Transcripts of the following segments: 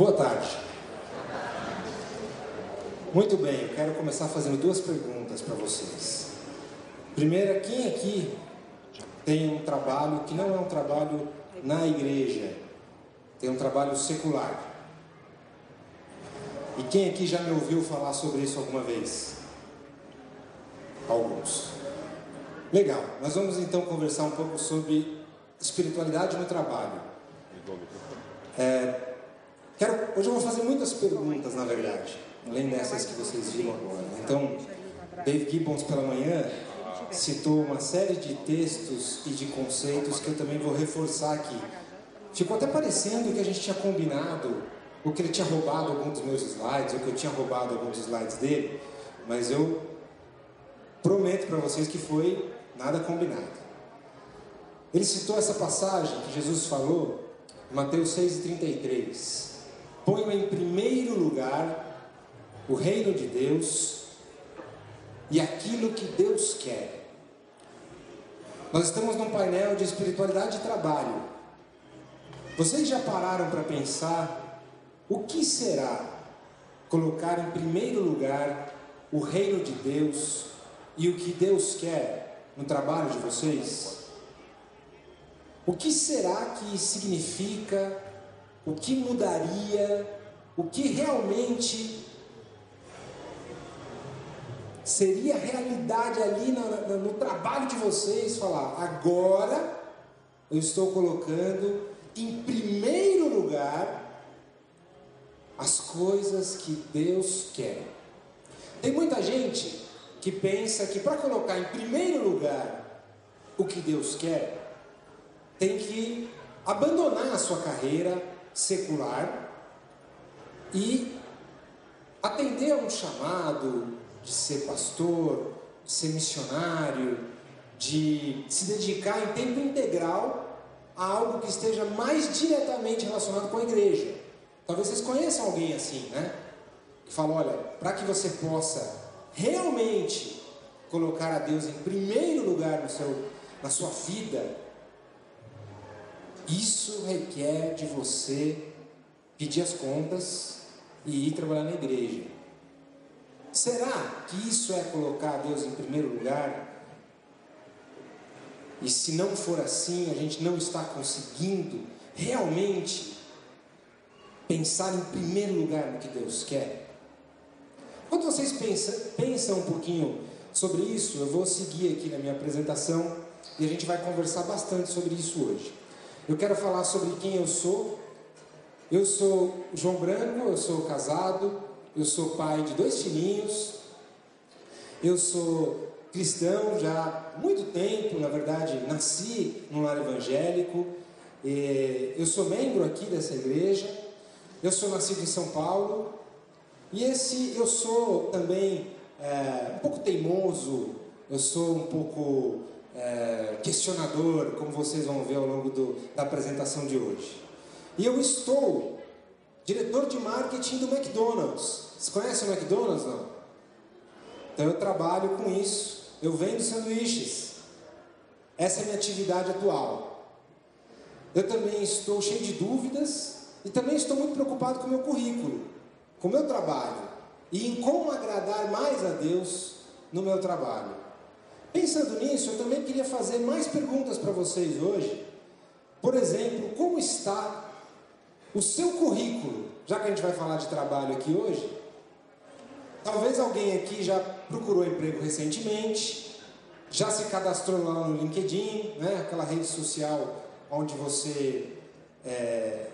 Boa tarde. Muito bem, eu quero começar fazendo duas perguntas para vocês. Primeira, quem aqui tem um trabalho que não é um trabalho na igreja, tem um trabalho secular? E quem aqui já me ouviu falar sobre isso alguma vez? Alguns. Legal, nós vamos então conversar um pouco sobre espiritualidade no trabalho. É, quero, hoje eu vou fazer muitas perguntas, na verdade, além dessas que vocês viram agora. Então, Dave Gibbons pela manhã citou uma série de textos e de conceitos que eu também vou reforçar aqui. Ficou até parecendo que a gente tinha combinado, ou que ele tinha roubado alguns dos meus slides, ou que eu tinha roubado alguns dos slides dele, mas eu prometo para vocês que foi nada combinado. Ele citou essa passagem que Jesus falou, Mateus 6,33. Ponham em primeiro lugar o reino de Deus e aquilo que Deus quer. Nós estamos num painel de espiritualidade e trabalho. Vocês já pararam para pensar o que será colocar em primeiro lugar o reino de Deus e o que Deus quer no trabalho de vocês? O que será que significa? O que mudaria? O que realmente seria realidade ali no, no, no trabalho de vocês? Falar, agora eu estou colocando em primeiro lugar as coisas que Deus quer. Tem muita gente que pensa que para colocar em primeiro lugar o que Deus quer, tem que abandonar a sua carreira secular e atender a um chamado de ser pastor, de ser missionário, de se dedicar em tempo integral a algo que esteja mais diretamente relacionado com a igreja. Talvez vocês conheçam alguém assim, né? Que fala: olha, para que você possa realmente colocar a Deus em primeiro lugar no seu, na sua vida, isso requer de você pedir as contas e ir trabalhar na igreja. Será que isso é colocar Deus em primeiro lugar? E se não for assim, a gente não está conseguindo realmente pensar em primeiro lugar no que Deus quer? Quando vocês pensam, pensam um pouquinho sobre isso, eu vou seguir aqui na minha apresentação e a gente vai conversar bastante sobre isso hoje. Eu quero falar sobre quem eu sou. Eu sou João Branco, eu sou casado, eu sou pai de dois filhinhos, eu sou cristão já há muito tempo, na verdade, nasci num lar evangélico, eu sou membro aqui dessa igreja, eu sou nascido em São Paulo, e esse eu sou também é, um pouco teimoso, eu sou um pouco é, questionador, como vocês vão ver ao longo do, da apresentação de hoje. E eu estou diretor de marketing do McDonald's. Vocês conhecem o McDonald's? Não? Então eu trabalho com isso. Eu vendo sanduíches. Essa é a minha atividade atual. Eu também estou cheio de dúvidas e também estou muito preocupado com o meu currículo, com o meu trabalho e em como agradar mais a Deus no meu trabalho. Pensando nisso, eu também queria fazer mais perguntas para vocês hoje. Por exemplo, como está o seu currículo? Já que a gente vai falar de trabalho aqui hoje, talvez alguém aqui já procurou emprego recentemente, já se cadastrou lá no LinkedIn, né? aquela rede social onde você é,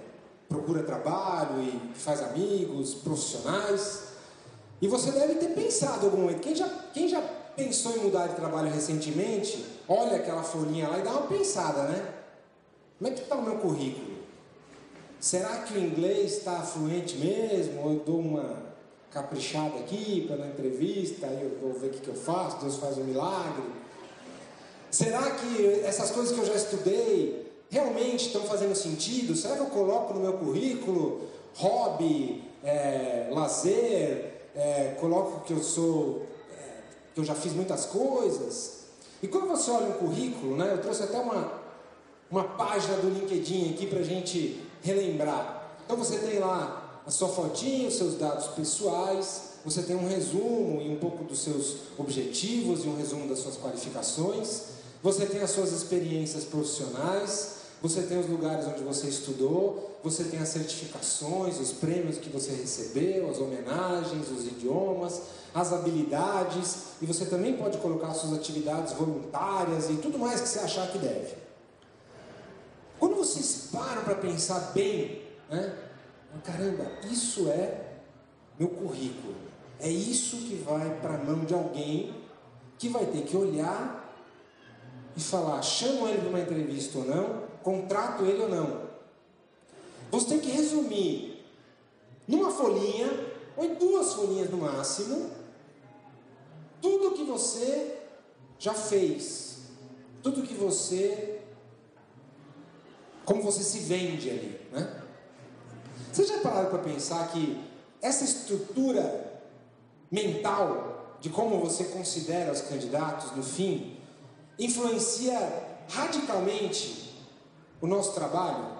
procura trabalho e faz amigos profissionais. E você deve ter pensado algum momento. Quem já, quem já pensou em mudar de trabalho recentemente, olha aquela folhinha lá e dá uma pensada, né? Como é que está o meu currículo? Será que o inglês está fluente mesmo? Ou eu dou uma caprichada aqui na entrevista, aí eu vou ver o que, que eu faço, Deus faz um milagre? Será que essas coisas que eu já estudei realmente estão fazendo sentido? Será que eu coloco no meu currículo hobby, é, lazer, é, coloco que eu sou que eu já fiz muitas coisas. E quando você olha um currículo, né, eu trouxe até uma, uma página do LinkedIn aqui para a gente relembrar. Então você tem lá a sua fotinha, os seus dados pessoais, você tem um resumo e um pouco dos seus objetivos e um resumo das suas qualificações, você tem as suas experiências profissionais, você tem os lugares onde você estudou, você tem as certificações, os prêmios que você recebeu, as homenagens, os idiomas, as habilidades, e você também pode colocar suas atividades voluntárias e tudo mais que você achar que deve. Quando vocês param para pensar bem, né? Caramba, isso é meu currículo. É isso que vai para a mão de alguém que vai ter que olhar e falar: chamo ele para uma entrevista ou não, contrato ele ou não. Você tem que resumir numa folhinha, ou em duas folhinhas no máximo, tudo que você já fez, tudo que você. como você se vende ali, né? Já pararam para pensar que essa estrutura mental de como você considera os candidatos no fim influencia radicalmente o nosso trabalho?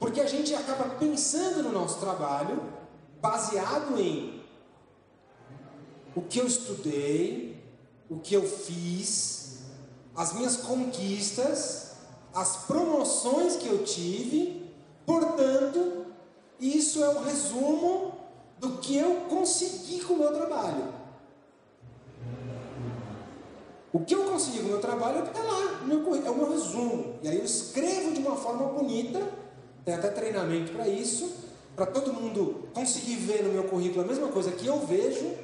Porque a gente acaba pensando no nosso trabalho baseado em o que eu estudei, o que eu fiz, as minhas conquistas, as promoções que eu tive, portanto, isso é o resumo do que eu consegui com o meu trabalho. O que eu consegui com o meu trabalho é o que está lá, é o meu resumo. E aí eu escrevo de uma forma bonita, tem até treinamento para isso, para todo mundo conseguir ver no meu currículo a mesma coisa que eu vejo,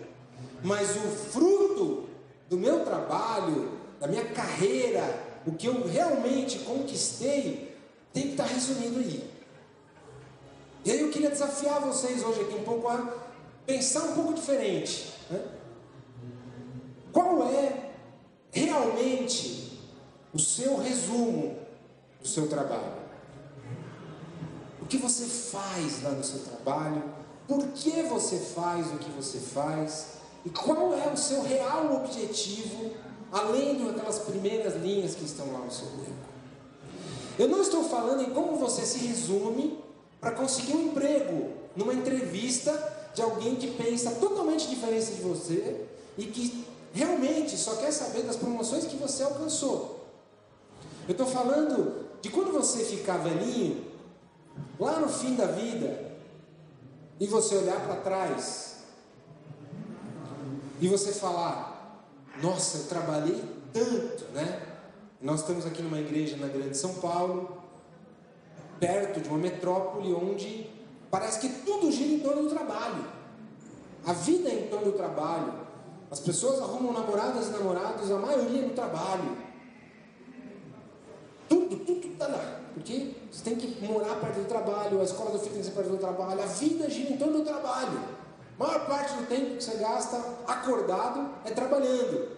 mas o fruto do meu trabalho, da minha carreira, o que eu realmente conquistei, tem que estar tá resumido aí. E aí eu queria desafiar vocês hoje aqui um pouco a pensar um pouco diferente. Né? Qual é realmente o seu resumo do seu trabalho? O que você faz lá no seu trabalho? Por que você faz o que você faz? E qual é o seu real objetivo, além daquelas primeiras linhas que estão lá no seu currículo? Eu não estou falando em como você se resume para conseguir um emprego numa entrevista de alguém que pensa totalmente diferente de você e que realmente só quer saber das promoções que você alcançou. Eu estou falando de quando você ficar velhinho, lá no fim da vida, e você olhar para trás e você falar: Nossa, eu trabalhei tanto, né? Nós estamos aqui numa igreja na Grande São Paulo, perto de uma metrópole onde parece que tudo gira em torno do trabalho. A vida é em torno do trabalho. As pessoas arrumam namoradas e namorados, a maioria no trabalho. Tudo, tudo está lá. Porque você tem que morar perto do trabalho, a escola do filho tem que ser perto do trabalho, a vida gira em torno do trabalho. A maior parte do tempo que você gasta acordado é trabalhando.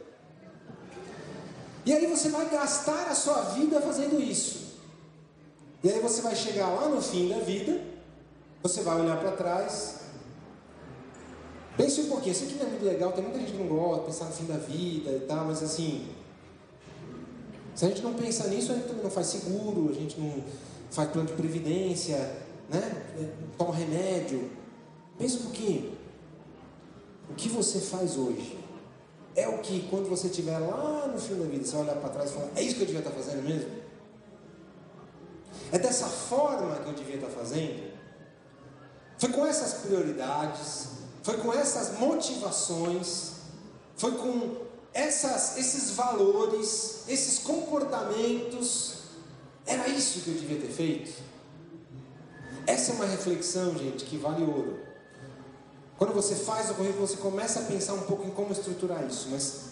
E aí você vai gastar a sua vida fazendo isso. E aí você vai chegar lá no fim da vida, você vai olhar para trás. Pense um pouquinho, isso aqui não é muito legal, tem muita gente que não gosta, pensar no fim da vida e tal, mas assim, se a gente não pensa nisso, a gente não faz seguro, a gente não faz plano de previdência, né? toma remédio. Pense um pouquinho. O que você faz hoje é o que, quando você estiver lá no fim da vida, você olhar para trás e falar: é isso que eu devia estar fazendo mesmo? É dessa forma que eu devia estar fazendo? Foi com essas prioridades, foi com essas motivações, foi com essas, esses valores, esses comportamentos. Era isso que eu devia ter feito? Essa é uma reflexão, gente, que vale ouro. Quando você faz o currículo, você começa a pensar um pouco em como estruturar isso, mas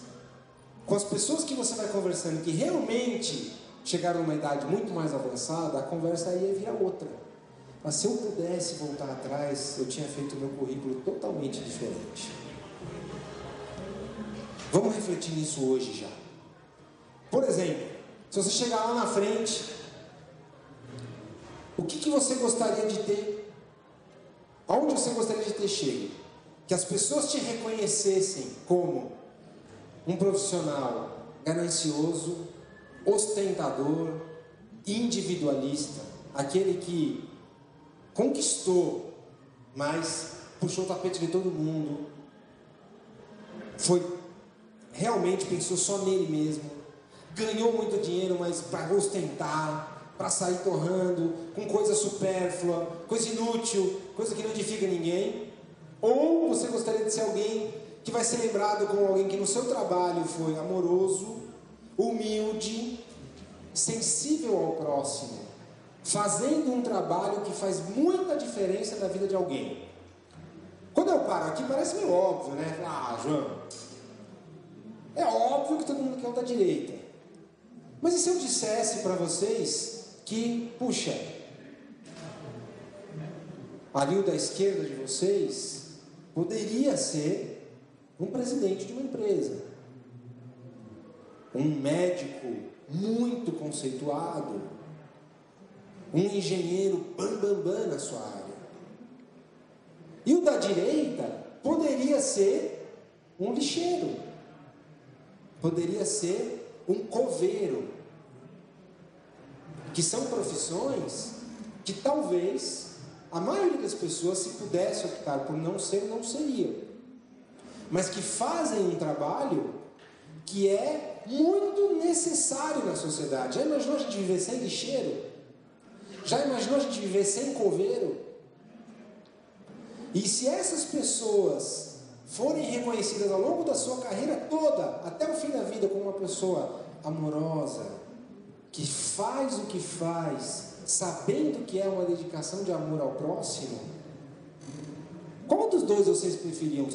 com as pessoas que você vai conversando que realmente chegaram numa idade muito mais avançada, a conversa aí ia virar outra. Mas se eu pudesse voltar atrás, eu tinha feito o meu currículo totalmente diferente. Vamos refletir nisso hoje já. Por exemplo, se você chegar lá na frente, o que, que você gostaria de ter? Aonde você gostaria de ter chego? Que as pessoas te reconhecessem como um profissional ganancioso, ostentador, individualista, aquele que conquistou mas puxou o tapete de todo mundo. Foi realmente pensou só nele mesmo. Ganhou muito dinheiro, mas para ostentar, para sair torrando, com coisa supérflua, coisa inútil, coisa que não edifica ninguém. Ou você gostaria de ser alguém que vai ser lembrado como alguém que no seu trabalho foi amoroso, humilde, sensível ao próximo, fazendo um trabalho que faz muita diferença na vida de alguém. Quando eu paro aqui, parece meio óbvio, né? Ah, João, é óbvio que todo mundo quer o da direita. Mas e se eu dissesse para vocês que, puxa, ali o da esquerda de vocês poderia ser um presidente de uma empresa, um médico muito conceituado, um engenheiro bambambam bam, bam na sua área. E o da direita poderia ser um lixeiro, poderia ser um coveiro, que são profissões que talvez a maioria das pessoas, se pudesse optar por não ser, não seria, mas que fazem um trabalho que é muito necessário na sociedade. Já imaginou a gente viver sem lixeiro? Já imaginou a gente viver sem coveiro? E se essas pessoas forem reconhecidas ao longo da sua carreira toda, até o fim da vida, como uma pessoa amorosa, que faz o que faz, sabendo que é uma dedicação de amor ao próximo, qual dos dois vocês preferiam?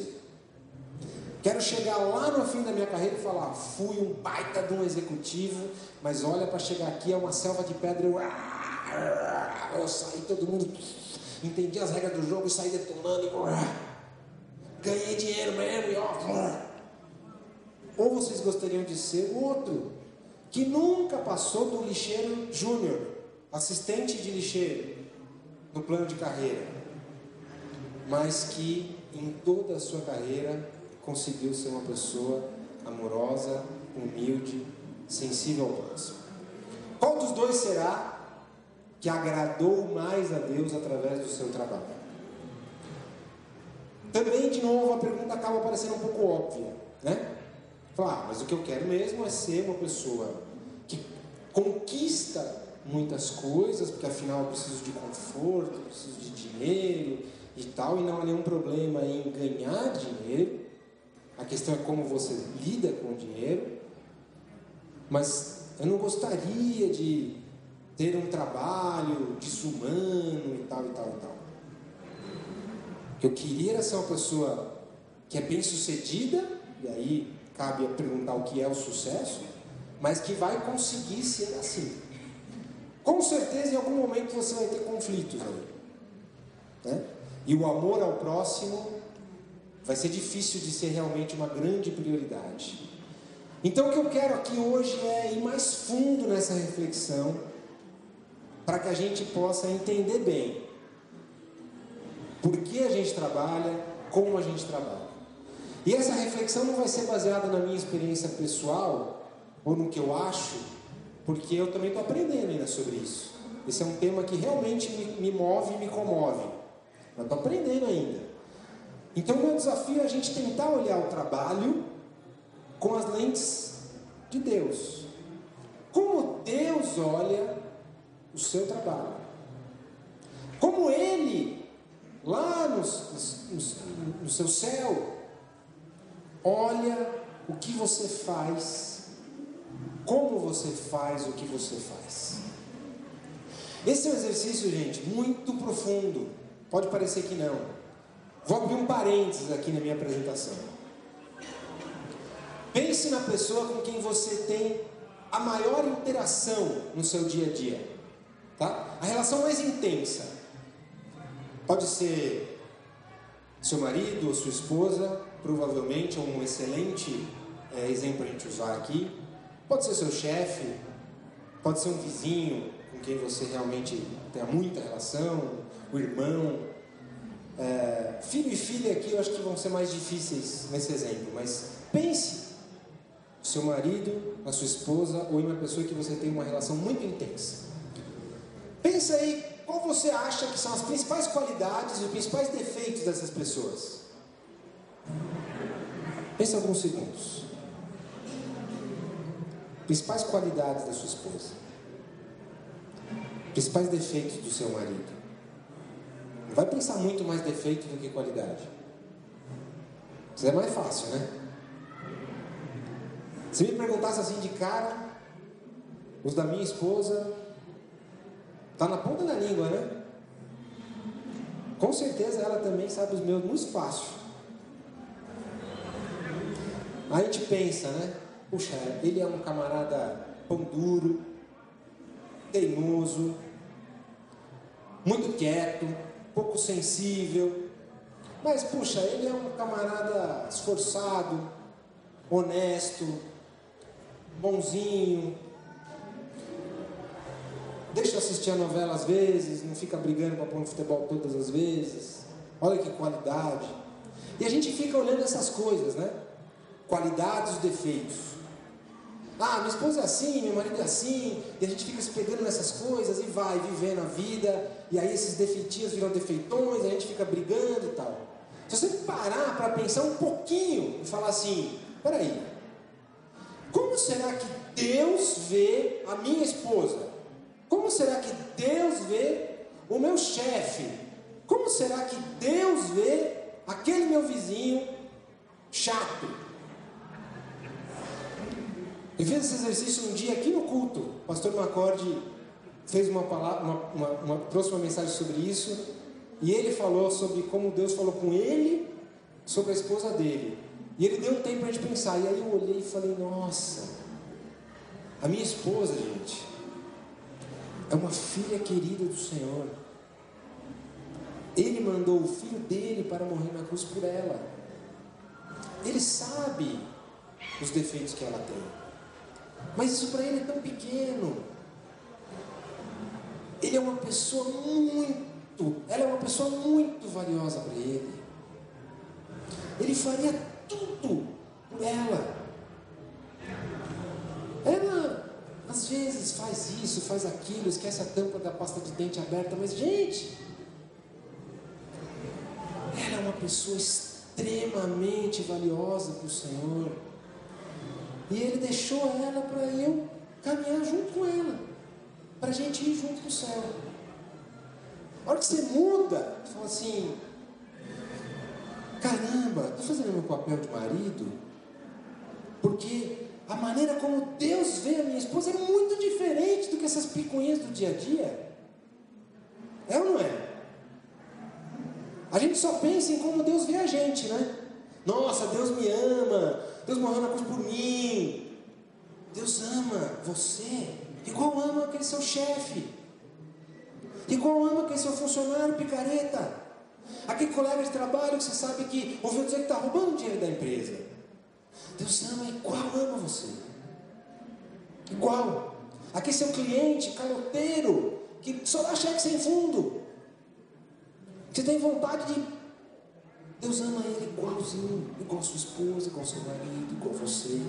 Quero chegar lá no fim da minha carreira e falar: fui um baita de um executivo, mas olha, para chegar aqui é uma selva de pedra. Eu, eu saí, todo mundo entendi as regras do jogo e saí detonando. E, ganhei dinheiro mesmo. E, ó, ou vocês gostariam de ser o outro, que nunca passou do lixeiro júnior, assistente de lixeiro, no plano de carreira, mas que em toda a sua carreira conseguiu ser uma pessoa amorosa, humilde, sensível ao próximo. Qual dos dois será que agradou mais a Deus através do seu trabalho? Também, de novo, a pergunta acaba parecendo um pouco óbvia, né? Falar, ah, mas o que eu quero mesmo é ser uma pessoa que conquista muitas coisas, porque afinal eu preciso de conforto, preciso de dinheiro e tal, e não há nenhum problema em ganhar dinheiro. A questão é como você lida com o dinheiro. Mas eu não gostaria de ter um trabalho desumano e tal e tal e tal. Eu queria ser uma pessoa que é bem sucedida, e aí cabe perguntar o que é o sucesso, mas que vai conseguir ser assim. Com certeza, em algum momento você vai ter conflitos ali. Né? E o amor ao próximo vai ser difícil de ser realmente uma grande prioridade. Então, o que eu quero aqui hoje é ir mais fundo nessa reflexão, para que a gente possa entender bem por que a gente trabalha, como a gente trabalha. E essa reflexão não vai ser baseada na minha experiência pessoal ou no que eu acho, porque eu também estou aprendendo ainda sobre isso. Esse é um tema que realmente me, me move e me comove. Eu estou aprendendo ainda. Então, o meu desafio é a gente tentar olhar o trabalho com as lentes de Deus. Como Deus olha o seu trabalho. Como Ele, lá no, no, no seu céu, olha o que você faz, como você faz o que você faz. Esse é um exercício, gente, muito profundo. Pode parecer que não. Vou abrir um parênteses aqui na minha apresentação. Pense na pessoa com quem você tem a maior interação no seu dia a dia. Tá? A relação mais intensa. Pode ser seu marido ou sua esposa, provavelmente é um excelente é, exemplo a gente usar aqui. Pode ser seu chefe, pode ser um vizinho com quem você realmente tenha muita relação, o irmão. É, filho e filha aqui eu acho que vão ser mais difíceis nesse exemplo, mas pense no seu marido, na sua esposa ou em uma pessoa que você tem uma relação muito intensa. Pensa aí qual você acha que são as principais qualidades e os principais defeitos dessas pessoas? Pense alguns segundos. Principais qualidades da sua esposa. Principais defeitos do seu marido. Não vai pensar muito mais defeito do que qualidade. Isso é mais fácil, né? Se me perguntasse assim de cara, os da minha esposa, tá na ponta da língua, né? Com certeza ela também sabe os meus muito fácil. A gente pensa, né? Puxa, ele é um camarada pão duro, teimoso, muito quieto, pouco sensível. Mas, puxa, ele é um camarada esforçado, honesto, bonzinho. Deixa assistir a novela às vezes, não fica brigando para pôr no futebol todas as vezes. Olha que qualidade. E a gente fica olhando essas coisas, né? Qualidades e defeitos. Ah, minha esposa é assim, meu marido é assim, e a gente fica se pegando nessas coisas e vai vivendo a vida, e aí esses defeitinhos viram defeitões, a gente fica brigando e tal. Se você parar para pensar um pouquinho e falar assim: peraí, como será que Deus vê a minha esposa? Como será que Deus vê o meu chefe? Como será que Deus vê aquele meu vizinho chato? Eu fiz esse exercício um dia aqui no culto. O pastor Macorde fez uma palavra, uma, uma, uma, trouxe uma mensagem sobre isso. E ele falou sobre como Deus falou com ele sobre a esposa dele. E ele deu um tempo para a gente pensar. E aí eu olhei e falei: Nossa, a minha esposa, gente, é uma filha querida do Senhor. Ele mandou o filho dele para morrer na cruz por ela. Ele sabe os defeitos que ela tem. Mas isso para ele é tão pequeno. Ele é uma pessoa muito, ela é uma pessoa muito valiosa para ele. Ele faria tudo por ela. Ela às vezes faz isso, faz aquilo, esquece a tampa da pasta de dente aberta, mas gente, ela é uma pessoa extremamente valiosa para o Senhor. E ele deixou ela para eu caminhar junto com ela, para a gente ir junto para o céu. A hora que você muda, você fala assim: caramba, estou fazendo meu papel de marido, porque a maneira como Deus vê a minha esposa é muito diferente do que essas picuinhas do dia a dia. É ou não é? A gente só pensa em como Deus vê a gente, né? Nossa, Deus me ama, Deus morreu na cruz por mim. Deus ama você, igual ama aquele seu chefe, igual ama aquele seu funcionário picareta, aquele colega de trabalho que você sabe que ouviu dizer que está roubando dinheiro da empresa. Deus ama igual ama você, igual. Aquele seu cliente caloteiro que só dá cheque sem fundo. Você tem vontade de Deus ama ele igualzinho, igual sua esposa, igual seu marido, igual você.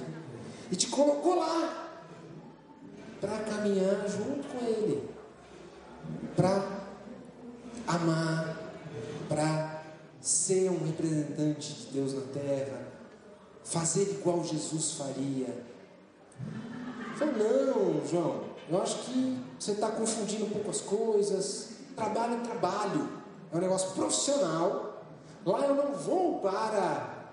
E te colocou lá para caminhar junto com ele, para amar, para ser um representante de Deus na terra, fazer igual Jesus faria. Falei, não, João, eu acho que você está confundindo um pouco as coisas. Trabalho é trabalho, é um negócio profissional Lá eu não vou para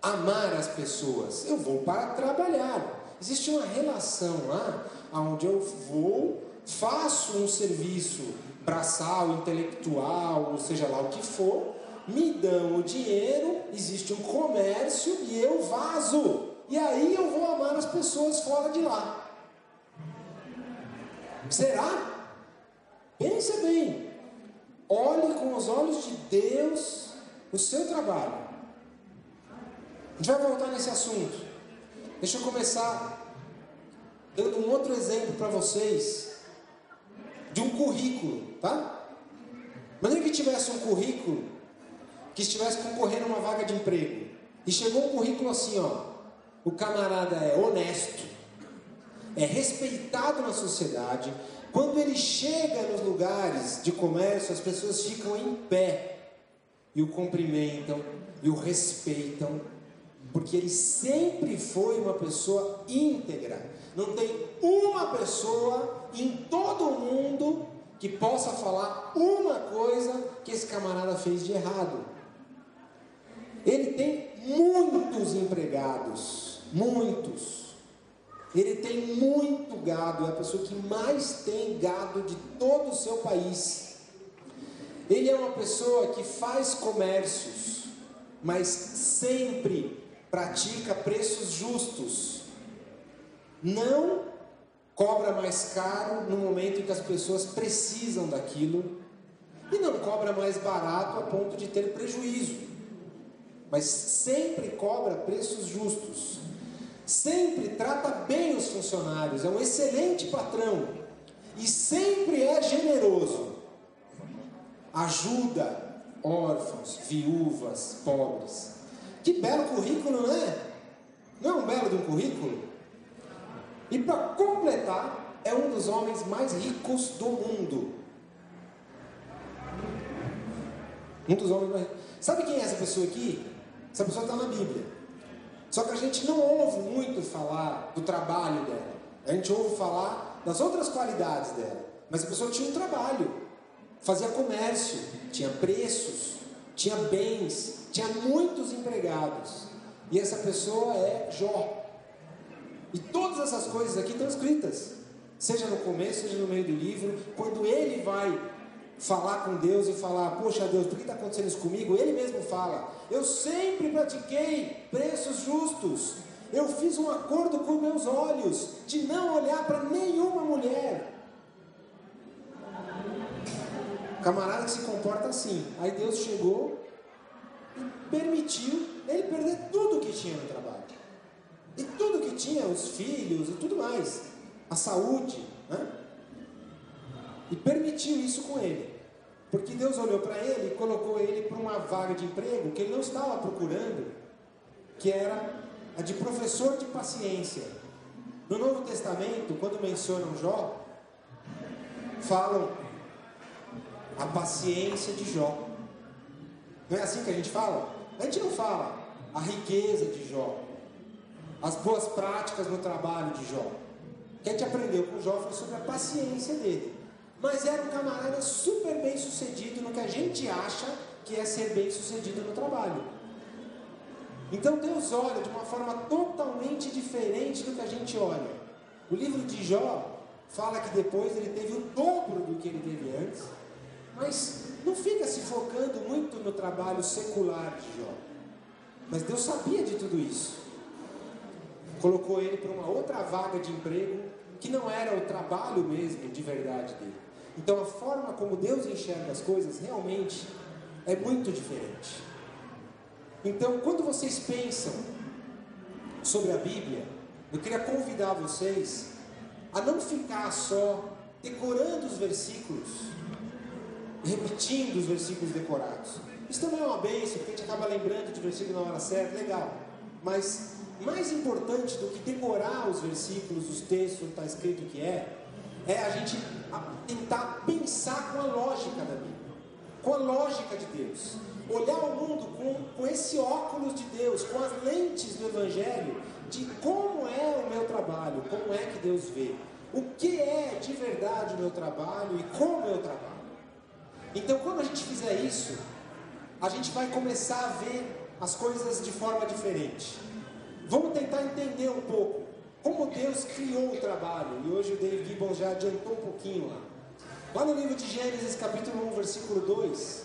amar as pessoas, eu vou para trabalhar. Existe uma relação lá onde eu vou, faço um serviço braçal, intelectual, ou seja lá o que for, me dão o dinheiro, existe um comércio e eu vazo. E aí eu vou amar as pessoas fora de lá. Será? Pense bem. Olhe com os olhos de Deus o seu trabalho. A gente vai voltar nesse assunto. Deixa eu começar dando um outro exemplo para vocês de um currículo, tá? Maneira que tivesse um currículo que estivesse concorrendo a uma vaga de emprego e chegou um currículo assim, ó, o camarada é honesto, é respeitado na sociedade, Quando ele chega nos lugares de comércio, as pessoas ficam em pé e o cumprimentam e o respeitam, porque ele sempre foi uma pessoa íntegra. Não tem uma pessoa em todo o mundo que possa falar uma coisa que esse camarada fez de errado. Ele tem muitos empregados, muitos. Ele tem muito gado, é a pessoa que mais tem gado de todo o seu país. Ele é uma pessoa que faz comércios, mas sempre pratica preços justos. Não cobra mais caro no momento em que as pessoas precisam daquilo e não cobra mais barato a ponto de ter prejuízo. Mas sempre cobra preços justos. Sempre trata bem os funcionários, é um excelente patrão e sempre é generoso. Ajuda órfãos, viúvas, pobres. Que belo currículo, não é? Não é um belo de um currículo? E para completar, é um dos homens mais ricos do mundo. Um dos homens mais Sabe quem é essa pessoa aqui? Essa pessoa está na Bíblia. Só que a gente não ouve muito falar do trabalho dela. A gente ouve falar das outras qualidades dela. Mas a pessoa tinha um trabalho, fazia comércio, tinha preços, tinha bens, tinha muitos empregados. E essa pessoa é Jó. E todas essas coisas aqui estão escritas, seja no começo, seja no meio do livro. Quando ele vai falar com Deus e falar: Poxa Deus, por que está acontecendo isso comigo? Ele mesmo fala: Eu sempre pratiquei preços justos. Eu fiz um acordo com meus olhos de não olhar para nenhuma mulher. Camarada que se comporta assim. Aí Deus chegou e permitiu ele perder tudo que tinha no trabalho. E tudo que tinha, os filhos e tudo mais, a saúde, né? E permitiu isso com ele. Porque Deus olhou para ele e colocou ele para uma vaga de emprego que ele não estava procurando, que era a de professor de paciência. No Novo Testamento, quando mencionam Jó, falam a paciência de Jó. Não é assim que a gente fala? A gente não fala a riqueza de Jó, as boas práticas no trabalho de Jó. O que a gente aprendeu com Jó foi sobre a paciência dele. Mas era um camarada super bem sucedido no que a gente acha que é ser bem sucedido no trabalho. Então Deus olha de uma forma totalmente diferente do que a gente olha. O livro de Jó fala que depois ele teve o dobro do que ele teve antes, mas não fica se focando muito no trabalho secular de Jó. Mas Deus sabia de tudo isso colocou ele para uma outra vaga de emprego que não era o trabalho mesmo de verdade dele. Então a forma como Deus enxerga as coisas realmente é muito diferente. Então, quando vocês pensam sobre a Bíblia, eu queria convidar vocês a não ficar só decorando os versículos, repetindo os versículos decorados. Isso também é uma bênção, porque a gente acaba lembrando de versículo na hora certa, legal. Mas mais importante do que decorar os versículos, os textos, está escrito que é, é a gente tentar pensar com a lógica da Bíblia, com a lógica de Deus. Olhar o mundo com, com esse óculos de Deus, com as lentes do Evangelho, de como é o meu trabalho, como é que Deus vê, o que é de verdade o meu trabalho e como eu trabalho. Então, quando a gente fizer isso, a gente vai começar a ver as coisas de forma diferente. Vamos tentar entender um pouco como Deus criou o trabalho. E hoje o Dave Gibbons já adiantou um pouquinho lá. Lá no livro de Gênesis, capítulo 1, versículo 2,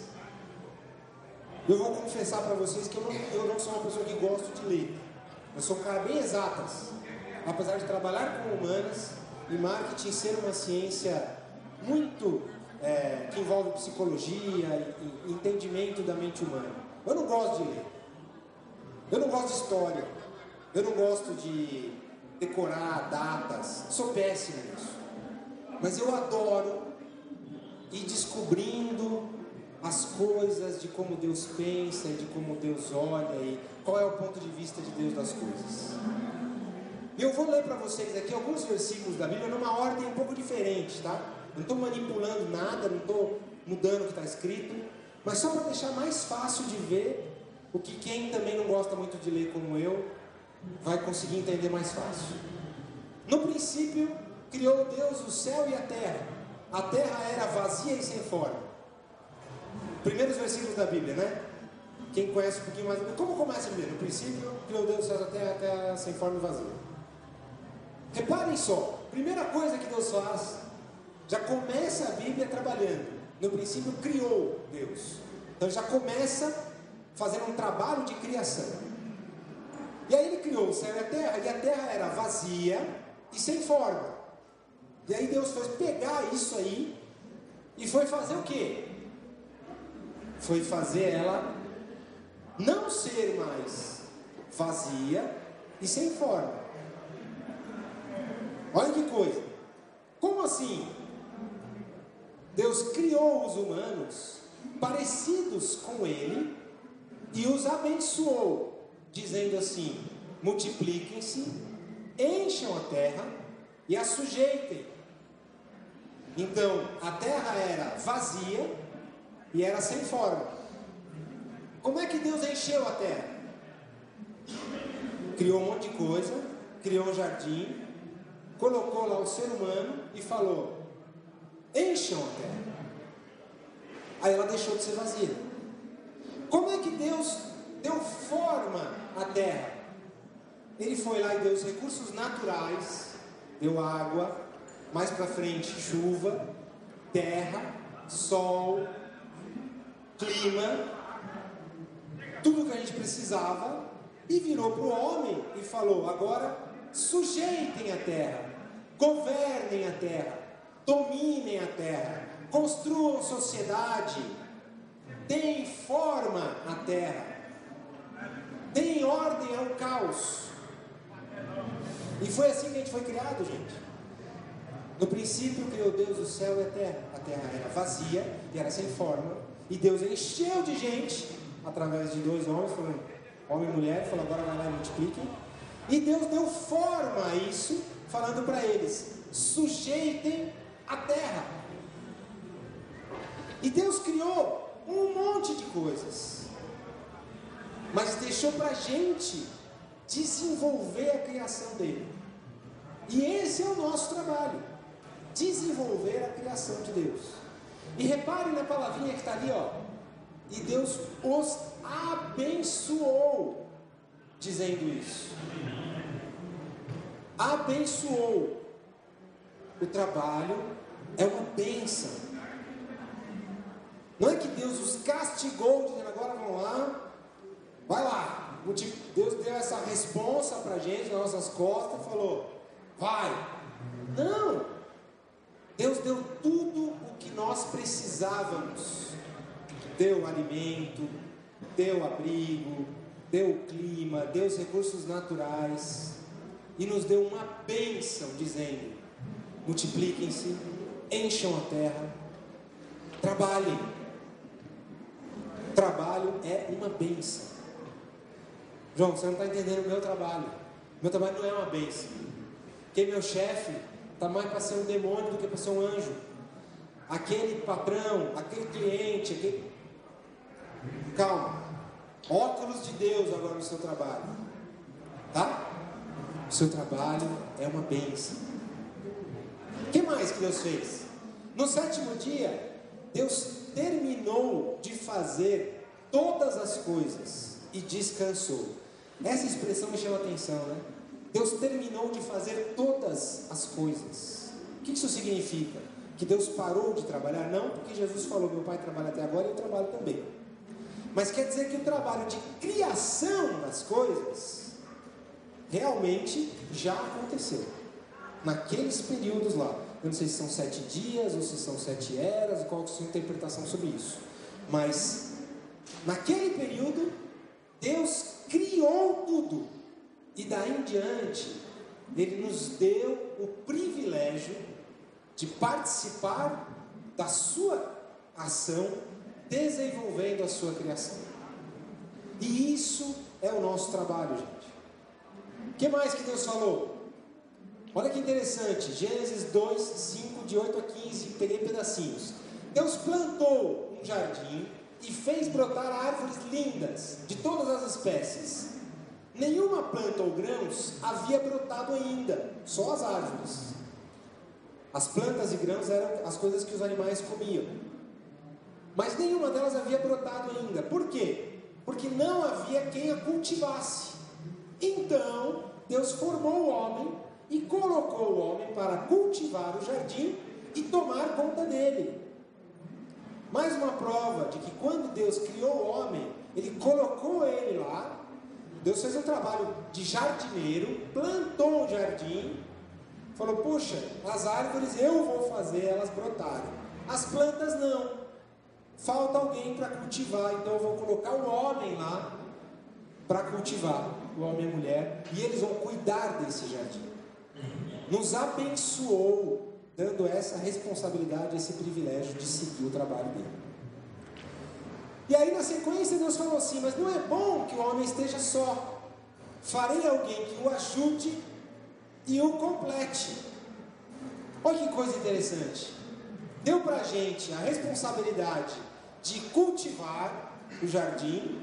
eu vou confessar para vocês que eu não, eu não sou uma pessoa que gosto de ler. Eu sou um cara bem exatas. Apesar de trabalhar com humanas e marketing ser uma ciência muito é, que envolve psicologia e, e entendimento da mente humana. Eu não gosto de ler. Eu não gosto de história. Eu não gosto de decorar datas, sou péssimo nisso. Mas eu adoro ir descobrindo as coisas de como Deus pensa e de como Deus olha e qual é o ponto de vista de Deus das coisas. E eu vou ler para vocês aqui alguns versículos da Bíblia numa ordem um pouco diferente, tá? não estou manipulando nada, não estou mudando o que está escrito, mas só para deixar mais fácil de ver o que quem também não gosta muito de ler como eu vai conseguir entender mais fácil. No princípio, criou Deus o céu e a terra. A terra era vazia e sem forma. Primeiros versículos da Bíblia, né? Quem conhece um pouquinho mais. Como começa a Bíblia? No princípio, criou Deus o céu e a terra, a terra sem forma e vazia. Reparem só, primeira coisa que Deus faz, já começa a Bíblia trabalhando. No princípio criou Deus. Então já começa fazendo um trabalho de criação. E aí ele criou o céu e a terra, e a terra era vazia e sem forma. E aí Deus foi pegar isso aí e foi fazer o quê? Foi fazer ela não ser mais vazia e sem forma. Olha que coisa. Como assim? Deus criou os humanos parecidos com Ele e os abençoou, dizendo assim: multipliquem-se, encham a terra e a sujeitem. Então, a terra era vazia e era sem forma. Como é que Deus encheu a terra? Criou um monte de coisa, criou um jardim, colocou lá o ser humano e falou: encham a terra. Aí ela deixou de ser vazia. Como é que Deus deu forma à terra? Ele foi lá e deu os recursos naturais, deu água, mais para frente chuva, terra, sol, clima, tudo que a gente precisava, e virou para o homem e falou: agora sujeitem a terra, governem a terra, dominem a terra, construam sociedade, deem forma à terra, deem ordem ao caos. E foi assim que a gente foi criado, gente. No princípio criou Deus o céu e a terra. A terra era vazia e era sem forma. E Deus encheu de gente através de dois homens, falando, homem e mulher, falou agora vai lá e multipliquem. E Deus deu forma a isso, falando para eles: sujeitem a terra. E Deus criou um monte de coisas, mas deixou para a gente desenvolver a criação dele. E esse é o nosso trabalho: desenvolver a criação de Deus. E reparem na palavrinha que está ali, ó. E Deus os abençoou, dizendo isso. Abençoou. O trabalho é uma bênção. Não é que Deus os castigou, dizendo agora vão lá, vai lá. Deus deu essa resposta para gente nas nossas costas e falou: vai. Não. Deus deu tudo o que nós precisávamos. Deu alimento, deu abrigo, deu clima, deu os recursos naturais e nos deu uma bênção, dizendo: multipliquem-se, encham a terra, trabalhem. Trabalho é uma bênção. João, você não está entendendo o meu trabalho. Meu trabalho não é uma bênção. Porque meu chefe está mais para ser um demônio do que para ser um anjo. Aquele patrão, aquele cliente, aquele. Calma. Óculos de Deus agora no seu trabalho. Tá? O seu trabalho é uma bênção. O que mais que Deus fez? No sétimo dia, Deus terminou de fazer todas as coisas e descansou. Essa expressão me chama a atenção, né? Deus terminou de fazer todas as coisas. O que isso significa? Que Deus parou de trabalhar? Não, porque Jesus falou: Meu pai trabalha até agora e eu trabalho também. Mas quer dizer que o trabalho de criação das coisas realmente já aconteceu. Naqueles períodos lá. Eu não sei se são sete dias ou se são sete eras, qual é a sua interpretação sobre isso. Mas naquele período, Deus criou tudo. E daí em diante, Ele nos deu o privilégio de participar da sua ação, desenvolvendo a sua criação. E isso é o nosso trabalho, gente. O que mais que Deus falou? Olha que interessante, Gênesis 2, 5, de 8 a 15, peguei pedacinhos. Deus plantou um jardim e fez brotar árvores lindas, de todas as espécies. Nenhuma planta ou grãos havia brotado ainda, só as árvores. As plantas e grãos eram as coisas que os animais comiam. Mas nenhuma delas havia brotado ainda. Por quê? Porque não havia quem a cultivasse. Então, Deus formou o homem e colocou o homem para cultivar o jardim e tomar conta dele. Mais uma prova de que quando Deus criou o homem, ele colocou ele lá. Deus fez um trabalho de jardineiro, plantou um jardim, falou: Puxa, as árvores eu vou fazer elas brotarem, as plantas não. Falta alguém para cultivar, então eu vou colocar o homem lá para cultivar, o homem e a mulher, e eles vão cuidar desse jardim. Nos abençoou dando essa responsabilidade, esse privilégio de seguir o trabalho dele. E aí na sequência Deus falou assim: Mas não é bom que o homem esteja só. Farei alguém que o ajude e o complete. Olha que coisa interessante. Deu para a gente a responsabilidade de cultivar o jardim,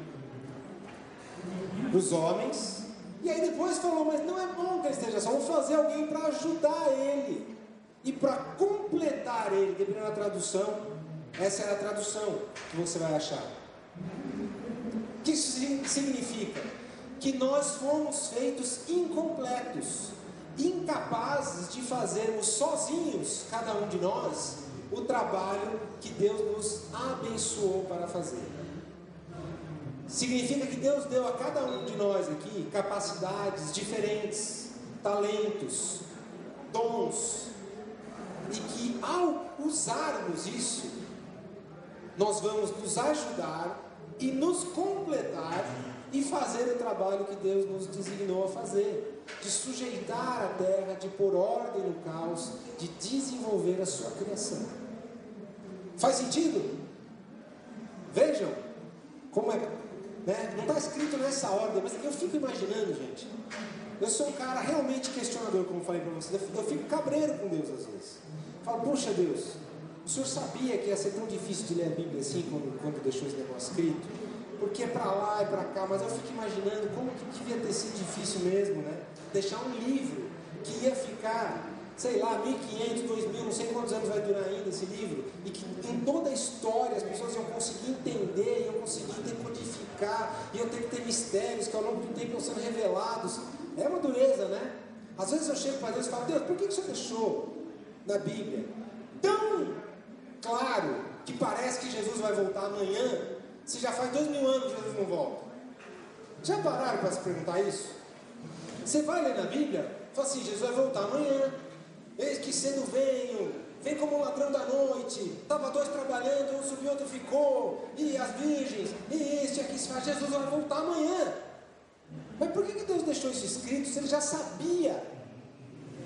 os homens, e aí depois falou: Mas não é bom que ele esteja só, vou fazer alguém para ajudar ele e para completar ele, dependendo da tradução, essa é a tradução que você vai achar. O que isso significa? Que nós fomos feitos incompletos, incapazes de fazermos sozinhos, cada um de nós, o trabalho que Deus nos abençoou para fazer. Significa que Deus deu a cada um de nós aqui capacidades diferentes, talentos, dons, e que ao usarmos isso, nós vamos nos ajudar e nos completar e fazer o trabalho que Deus nos designou a fazer, de sujeitar a terra, de pôr ordem no caos, de desenvolver a sua criação. Faz sentido? Vejam como é, né? não está escrito nessa ordem, mas eu fico imaginando, gente. Eu sou um cara realmente questionador, como falei para vocês. Eu fico cabreiro com Deus às vezes. Fala, puxa Deus, o senhor sabia que ia ser tão difícil de ler a Bíblia assim quando, quando deixou esse negócio escrito? Porque é para lá e para cá, mas eu fico imaginando como que devia ter sido difícil mesmo, né? Deixar um livro que ia ficar, sei lá, 1500, 2000, não sei quantos anos vai durar ainda esse livro, e que em toda a história as pessoas iam conseguir entender, iam conseguir decodificar, iam ter que ter mistérios que ao longo do tempo iam sendo revelados. É uma dureza, né? Às vezes eu chego para Deus e falo, Deus, por que, Senhor deixou na Bíblia tão claro que parece que Jesus vai voltar amanhã, se já faz dois mil anos que Jesus não volta. Já pararam para se perguntar isso? Você vai ler na Bíblia, fala assim, Jesus vai voltar amanhã, eis que cedo venho, vem como ladrão da noite, estava dois trabalhando, um subiu, outro ficou, e as virgens, e este aqui se faz, Jesus vai voltar amanhã. Mas por que Deus deixou isso escrito se ele já sabia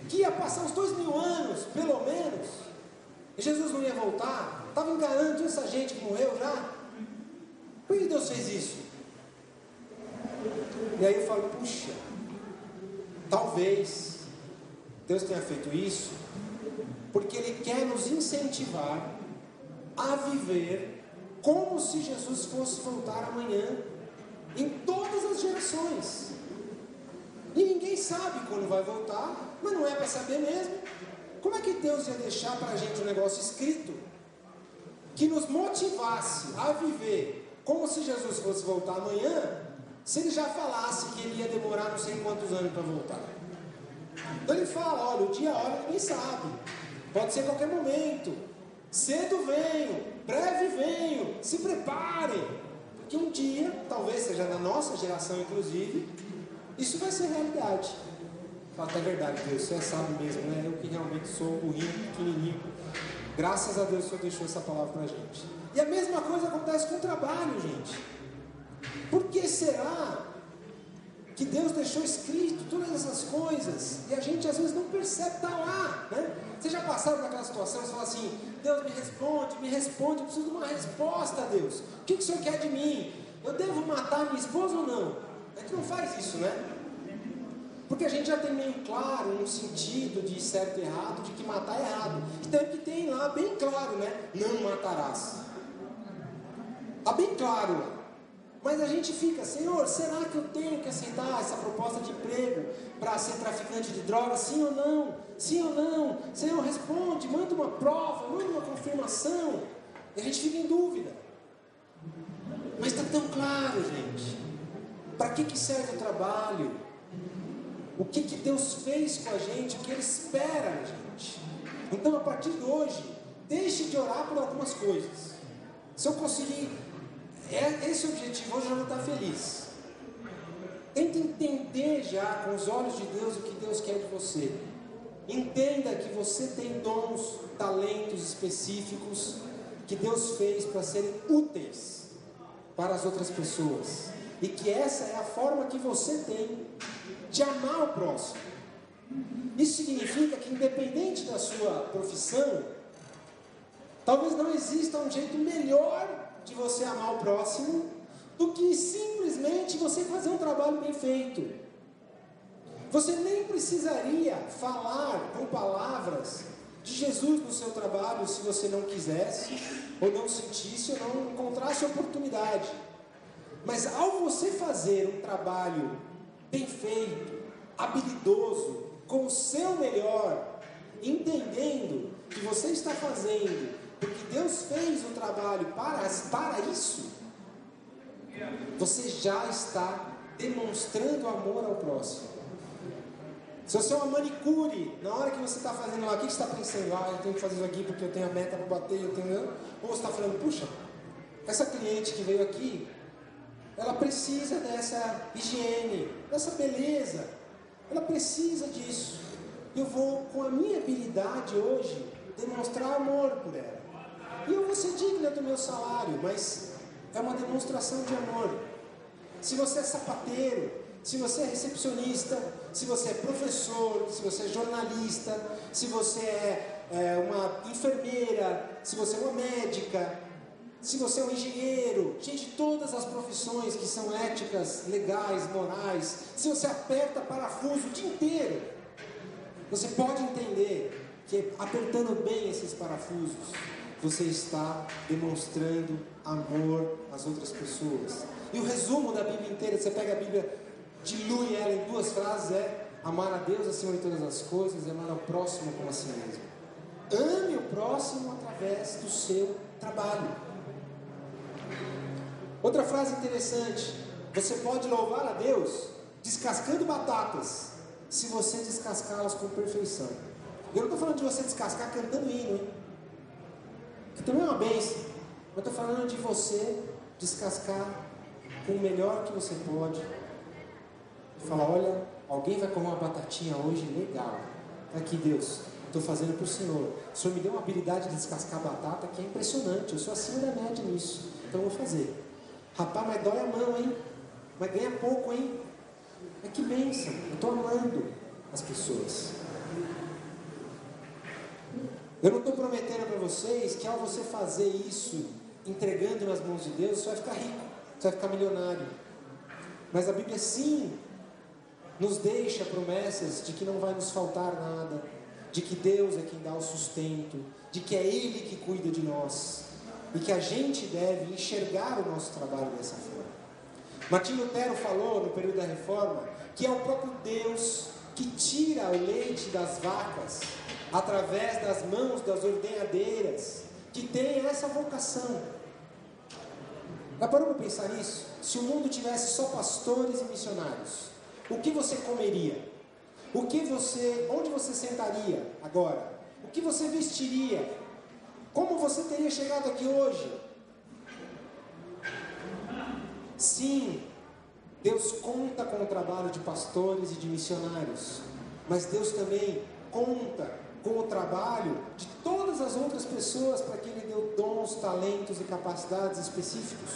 que ia passar uns dois mil anos, pelo menos, e Jesus não ia voltar, estava enganando essa gente que morreu já. Por que Deus fez isso? E aí eu falo, puxa, talvez Deus tenha feito isso porque Ele quer nos incentivar a viver como se Jesus fosse voltar amanhã, em gerações. E ninguém sabe quando vai voltar, mas não é para saber mesmo. Como é que Deus ia deixar para a gente um negócio escrito que nos motivasse a viver como se Jesus fosse voltar amanhã, se ele já falasse que ele ia demorar não sei quantos anos para voltar? Então ele fala: olha, o dia, a hora ninguém sabe, pode ser qualquer momento, cedo venho, breve venho, se preparem, porque um dia, talvez seja na nossa geração inclusive, isso vai ser realidade. Fala, é verdade, Deus, você sábio mesmo, né? Eu que realmente sou burrinho, pequenininho. Graças a Deus o Senhor deixou essa palavra pra gente. E a mesma coisa acontece com o trabalho, gente. Por que será que Deus deixou escrito todas essas coisas e a gente às vezes não percebe, está lá, né? Vocês já passaram naquela situação, você fala assim, Deus me responde, me responde, eu preciso de uma resposta, Deus. O que, que o Senhor quer de mim? Eu devo matar minha esposa ou não? A gente não faz isso, né? Porque a gente já tem meio claro um sentido de certo e errado, de que matar é errado. Então que tem lá bem claro, né? Não matarás. Está bem claro lá. Mas a gente fica, Senhor, será que eu tenho que aceitar essa proposta de emprego para ser traficante de drogas? Sim ou não? Sim ou não? Senhor, responde, manda uma prova, manda uma confirmação. E a gente fica em dúvida. Mas está tão claro, gente. Para que, que serve o trabalho? O que, que Deus fez com a gente? O que Ele espera da gente? Então, a partir de hoje, deixe de orar por algumas coisas. Se eu conseguir é esse objetivo, hoje eu vou estar feliz. Tente entender já com os olhos de Deus o que Deus quer de você. Entenda que você tem dons, talentos específicos que Deus fez para serem úteis para as outras pessoas. E que essa é a forma que você tem de amar o próximo. Isso significa que, independente da sua profissão, talvez não exista um jeito melhor de você amar o próximo do que simplesmente você fazer um trabalho bem feito. Você nem precisaria falar com palavras de Jesus no seu trabalho se você não quisesse, ou não sentisse, ou não encontrasse oportunidade. Mas ao você fazer um trabalho bem feito, habilidoso, com o seu melhor, entendendo que você está fazendo porque Deus fez o trabalho para, para isso, você já está demonstrando amor ao próximo. Se você é uma manicure, na hora que você está fazendo lá, o que você está pensando? Ah, eu tenho que fazer isso aqui porque eu tenho a meta para bater, eu tenho. Ou você está falando, puxa, essa cliente que veio aqui, ela precisa dessa higiene, dessa beleza, ela precisa disso. Eu vou, com a minha habilidade hoje, demonstrar amor por ela. E eu vou ser digna do meu salário, mas é uma demonstração de amor. Se você é sapateiro, se você é recepcionista, se você é professor, se você é jornalista, se você é, é uma enfermeira, se você é uma médica, se você é um engenheiro, gente, todas as profissões que são éticas, legais, morais, se você aperta parafuso o dia inteiro, você pode entender que apertando bem esses parafusos, você está demonstrando amor às outras pessoas. E o resumo da Bíblia inteira, você pega a Bíblia, dilui ela em duas frases, é amar a Deus acima de todas as coisas e amar ao próximo como a si mesmo. Ame o próximo através do seu trabalho. Outra frase interessante: você pode louvar a Deus descascando batatas, se você descascá-las com perfeição. Eu não estou falando de você descascar cantando hino, hein? Que também é uma bênção. Eu estou falando de você descascar com o melhor que você pode. E falar, olha, alguém vai comer uma batatinha hoje legal. Aqui, Deus, estou fazendo para o Senhor. O Senhor me deu uma habilidade de descascar batata que é impressionante. Eu sou acima da média nisso. Então vou fazer. Rapaz, mas dói a mão, hein? Mas ganha pouco, hein? Mas que bênção. Eu estou amando as pessoas. Eu não estou prometendo para vocês que ao você fazer isso, entregando nas mãos de Deus, você vai ficar rico, você vai ficar milionário. Mas a Bíblia sim nos deixa promessas de que não vai nos faltar nada, de que Deus é quem dá o sustento, de que é Ele que cuida de nós e que a gente deve enxergar o nosso trabalho dessa forma. Martinho Lutero falou no período da reforma que é o próprio Deus que tira o leite das vacas através das mãos das ordenhadeiras, que têm essa vocação. Já parou para pensar nisso? Se o mundo tivesse só pastores e missionários, o que você comeria? O que você, onde você sentaria agora? O que você vestiria? Como você teria chegado aqui hoje? Sim, Deus conta com o trabalho de pastores e de missionários, mas Deus também conta com o trabalho de todas as outras pessoas para quem Ele deu dons, talentos e capacidades específicos.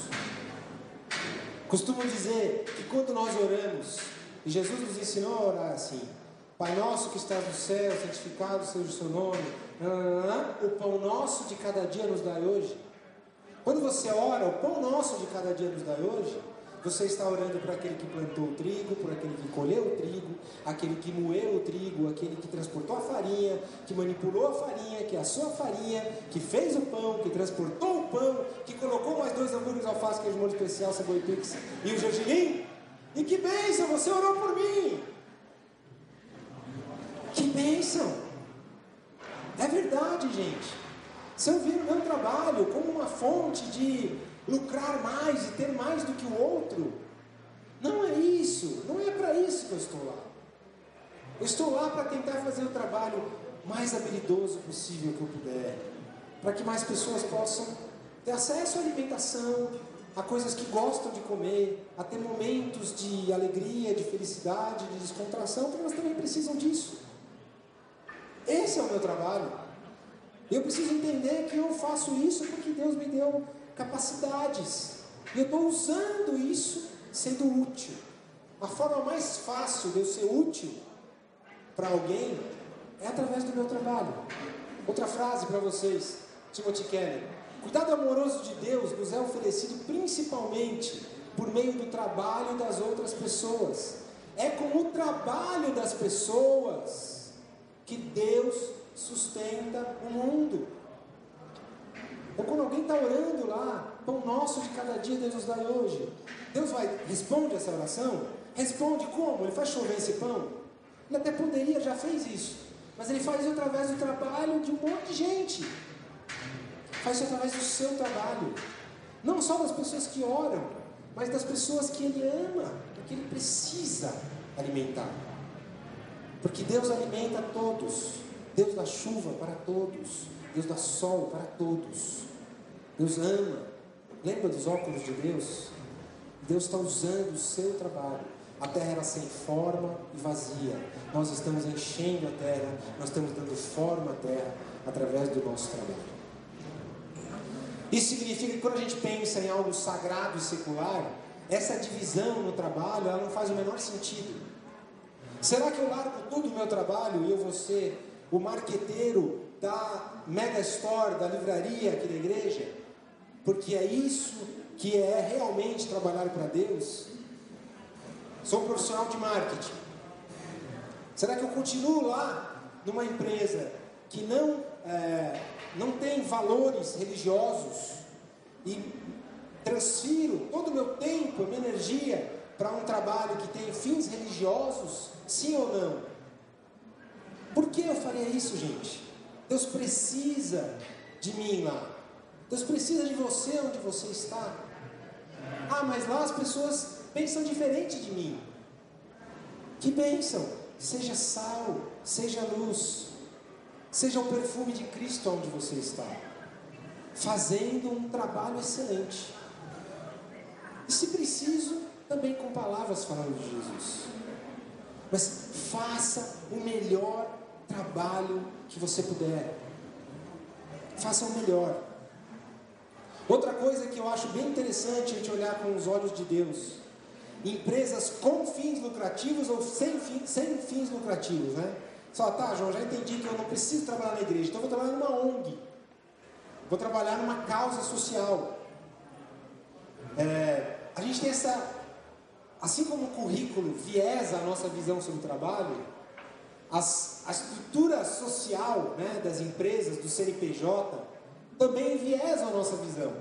Costumo dizer que quando nós oramos, e Jesus nos ensinou a orar assim: Pai nosso que estás no céu, santificado seja o seu nome, o pão nosso de cada dia nos dai hoje. Quando você ora, o pão nosso de cada dia nos dai hoje, Você está orando por aquele que plantou o trigo, por aquele que colheu o trigo, aquele que moeu o trigo, aquele que transportou a farinha, que manipulou a farinha, que assou a farinha, que fez o pão, que transportou o pão, que colocou mais dois hambúrgueres, alface, queijo molho especial, cebola e pix e o gergelim. E que bênção, você orou por mim. Que bênção. É verdade, gente. Se eu o meu trabalho como uma fonte de lucrar mais e ter mais do que o outro. Não é isso, não é para isso que eu estou lá. Eu estou lá para tentar fazer o trabalho mais habilidoso possível que eu puder, para que mais pessoas possam ter acesso à alimentação, a coisas que gostam de comer, a ter momentos de alegria, de felicidade, de descontração, porque elas também precisam disso. Esse é o meu trabalho. Eu preciso entender que eu faço isso porque Deus me deu capacidades. E eu estou usando isso sendo útil. A forma mais fácil de eu ser útil para alguém é através do meu trabalho. Outra frase para vocês, Timothy Keller. Cuidado amoroso de Deus nos é oferecido principalmente por meio do trabalho das outras pessoas. É com o trabalho das pessoas que Deus sustenta o mundo. Ou quando alguém está orando lá, pão nosso de cada dia Deus nos dá hoje. Deus vai, responde essa oração? Responde como? Ele faz chover esse pão? Ele até poderia, já fez isso. Mas ele faz isso através do trabalho de um monte de gente. Faz isso através do seu trabalho. Não só das pessoas que oram, mas das pessoas que ele ama, porque ele precisa alimentar. Porque Deus alimenta todos. Deus dá chuva para todos. Deus dá sol para todos. Deus ama. Lembra dos óculos de Deus? Deus está usando o seu trabalho. A terra era sem forma e vazia. Nós estamos enchendo a terra, nós estamos dando forma à terra através do nosso trabalho. Isso significa que quando a gente pensa em algo sagrado e secular, essa divisão no trabalho ela não faz o menor sentido. Será que eu largo tudo o meu trabalho e eu vou ser o marqueteiro da mega store, da livraria aqui da igreja, porque é isso que é realmente trabalhar para Deus. Sou um profissional de marketing. Será que eu continuo lá numa empresa que não, é, não tem valores religiosos e transfiro todo o meu tempo, minha energia para um trabalho que tem fins religiosos? Sim ou não? Por que eu faria isso, gente? Deus precisa de mim lá. Deus precisa de você onde você está. Ah, mas lá as pessoas pensam diferente de mim. Que bênção! Seja sal, seja luz, seja o perfume de Cristo onde você está, fazendo um trabalho excelente. E se preciso, também com palavras falando de Jesus. Mas faça o melhor trabalho que você puder. Faça o melhor. Outra coisa que eu acho bem interessante a gente olhar com os olhos de Deus. Empresas com fins lucrativos ou sem, fim, sem fins lucrativos, né? Só, tá, João, já entendi que eu não preciso trabalhar na igreja, então vou trabalhar numa ONG. Vou trabalhar numa causa social. É, a gente tem essa. Assim como o currículo viesa a nossa visão sobre o trabalho, as, a estrutura social né, das empresas, do CNPJ, também enviesa a nossa visão.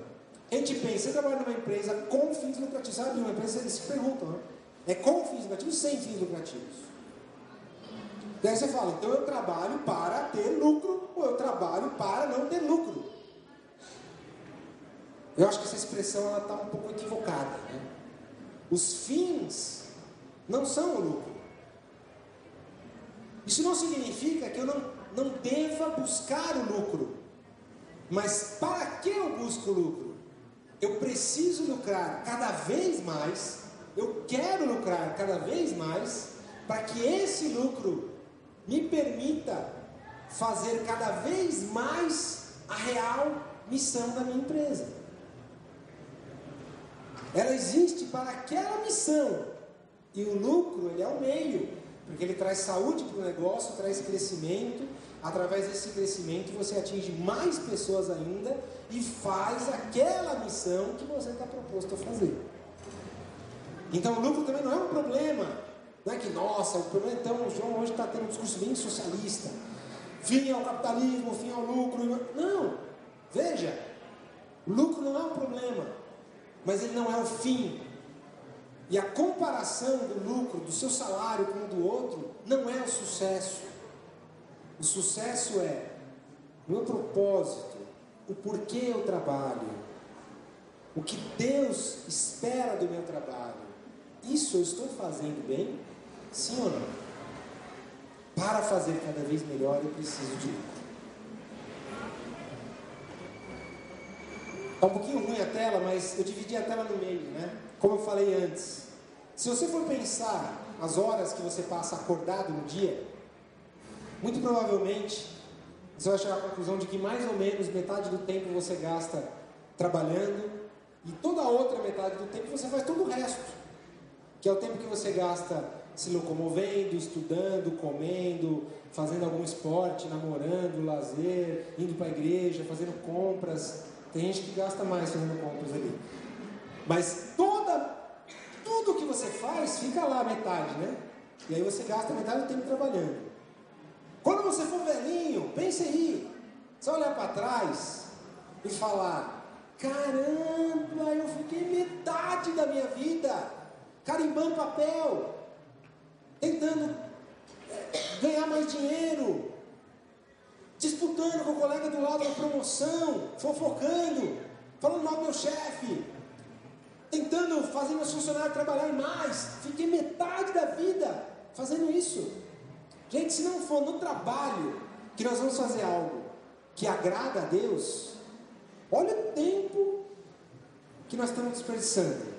A gente pensa, você trabalha numa empresa com fins lucrativos, sabe uma empresa, eles se perguntam, né? é com fins lucrativos, sem fins lucrativos. Daí você fala, então eu trabalho para ter lucro, ou eu trabalho para não ter lucro. Eu acho que essa expressão está um pouco equivocada. Né? Os fins não são o lucro. Isso não significa que eu não, não deva buscar o lucro. Mas para que eu busco lucro? Eu preciso lucrar cada vez mais, eu quero lucrar cada vez mais, para que esse lucro me permita fazer cada vez mais a real missão da minha empresa. Ela existe para aquela missão e o lucro ele é o meio porque ele traz saúde para o negócio, traz crescimento. Através desse crescimento você atinge mais pessoas ainda e faz aquela missão que você está proposto a fazer. Então o lucro também não é um problema. Não é que, nossa, o problema então, o João hoje está tendo um discurso bem socialista. Fim ao capitalismo, fim ao lucro. Não, veja, lucro não é um problema, mas ele não é o fim. E a comparação do lucro, do seu salário com o do outro, não é o sucesso. O sucesso é o meu propósito, o porquê eu trabalho, o que Deus espera do meu trabalho. Isso eu estou fazendo bem? Sim ou não? Para fazer cada vez melhor, eu preciso de lucro. Está um pouquinho ruim a tela, mas eu dividi a tela no meio, né? Como eu falei antes. Se você for pensar as horas que você passa acordado no dia, muito provavelmente você vai chegar à conclusão de que mais ou menos metade do tempo você gasta trabalhando e toda a outra metade do tempo você faz todo o resto, que é o tempo que você gasta se locomovendo, estudando, comendo, fazendo algum esporte, namorando, lazer, indo para a igreja, fazendo compras, tem gente que gasta mais fazendo compras ali. Mas toda, tudo que você faz fica lá metade, né? E aí você gasta metade do tempo trabalhando. Quando você for velhinho, pense aí. Você olhar para trás e falar: caramba, eu fiquei metade da minha vida carimbando papel, tentando é, ganhar mais dinheiro, disputando com o colega do lado na promoção, fofocando, falando mal do meu chefe, tentando fazer meus funcionários trabalharem mais. Fiquei metade da vida fazendo isso. Gente, se não for no trabalho que nós vamos fazer algo que agrada a Deus, olha o tempo que nós estamos desperdiçando.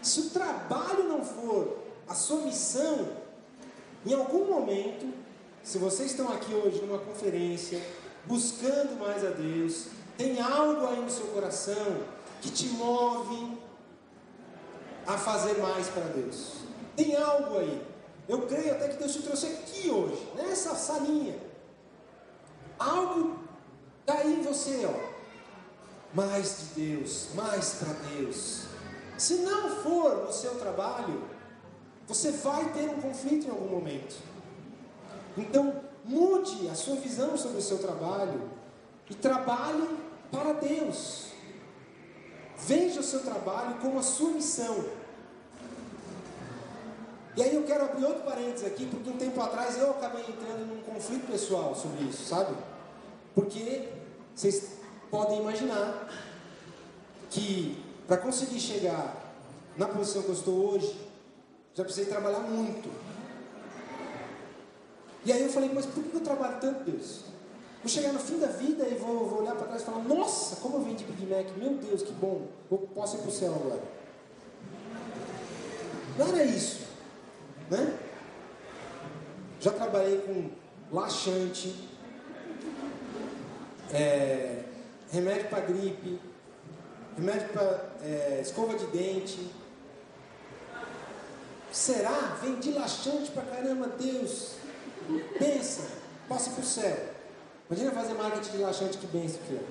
Se o trabalho não for a sua missão, em algum momento se vocês estão aqui hoje numa conferência, buscando mais a Deus, tem algo aí no seu coração que te move a fazer mais para Deus. Tem algo aí. Eu creio até que Deus te trouxe aqui hoje, nessa salinha. Algo está aí em você, ó. Mais de Deus, mais para Deus. Se não for no seu trabalho, você vai ter um conflito em algum momento. Então, mude a sua visão sobre o seu trabalho e trabalhe para Deus. Veja o seu trabalho como a sua missão. E aí eu quero abrir outro parênteses aqui, porque um tempo atrás eu acabei entrando num conflito pessoal sobre isso, sabe? Porque vocês podem imaginar que para conseguir chegar na posição que eu estou hoje, já precisei trabalhar muito. E aí eu falei, mas por que eu trabalho tanto, Deus? Vou chegar no fim da vida e vou, vou olhar para trás e falar, nossa, como eu vendi Big Mac, meu Deus, que bom, eu posso ir para o céu agora. Não era isso, né? Já trabalhei com laxante, é, remédio para gripe, remédio para é, escova de dente. Será? Vendi laxante para caramba, Deus. Pensa, possa ir para o céu. Imagina fazer marketing de laxante que benção que é.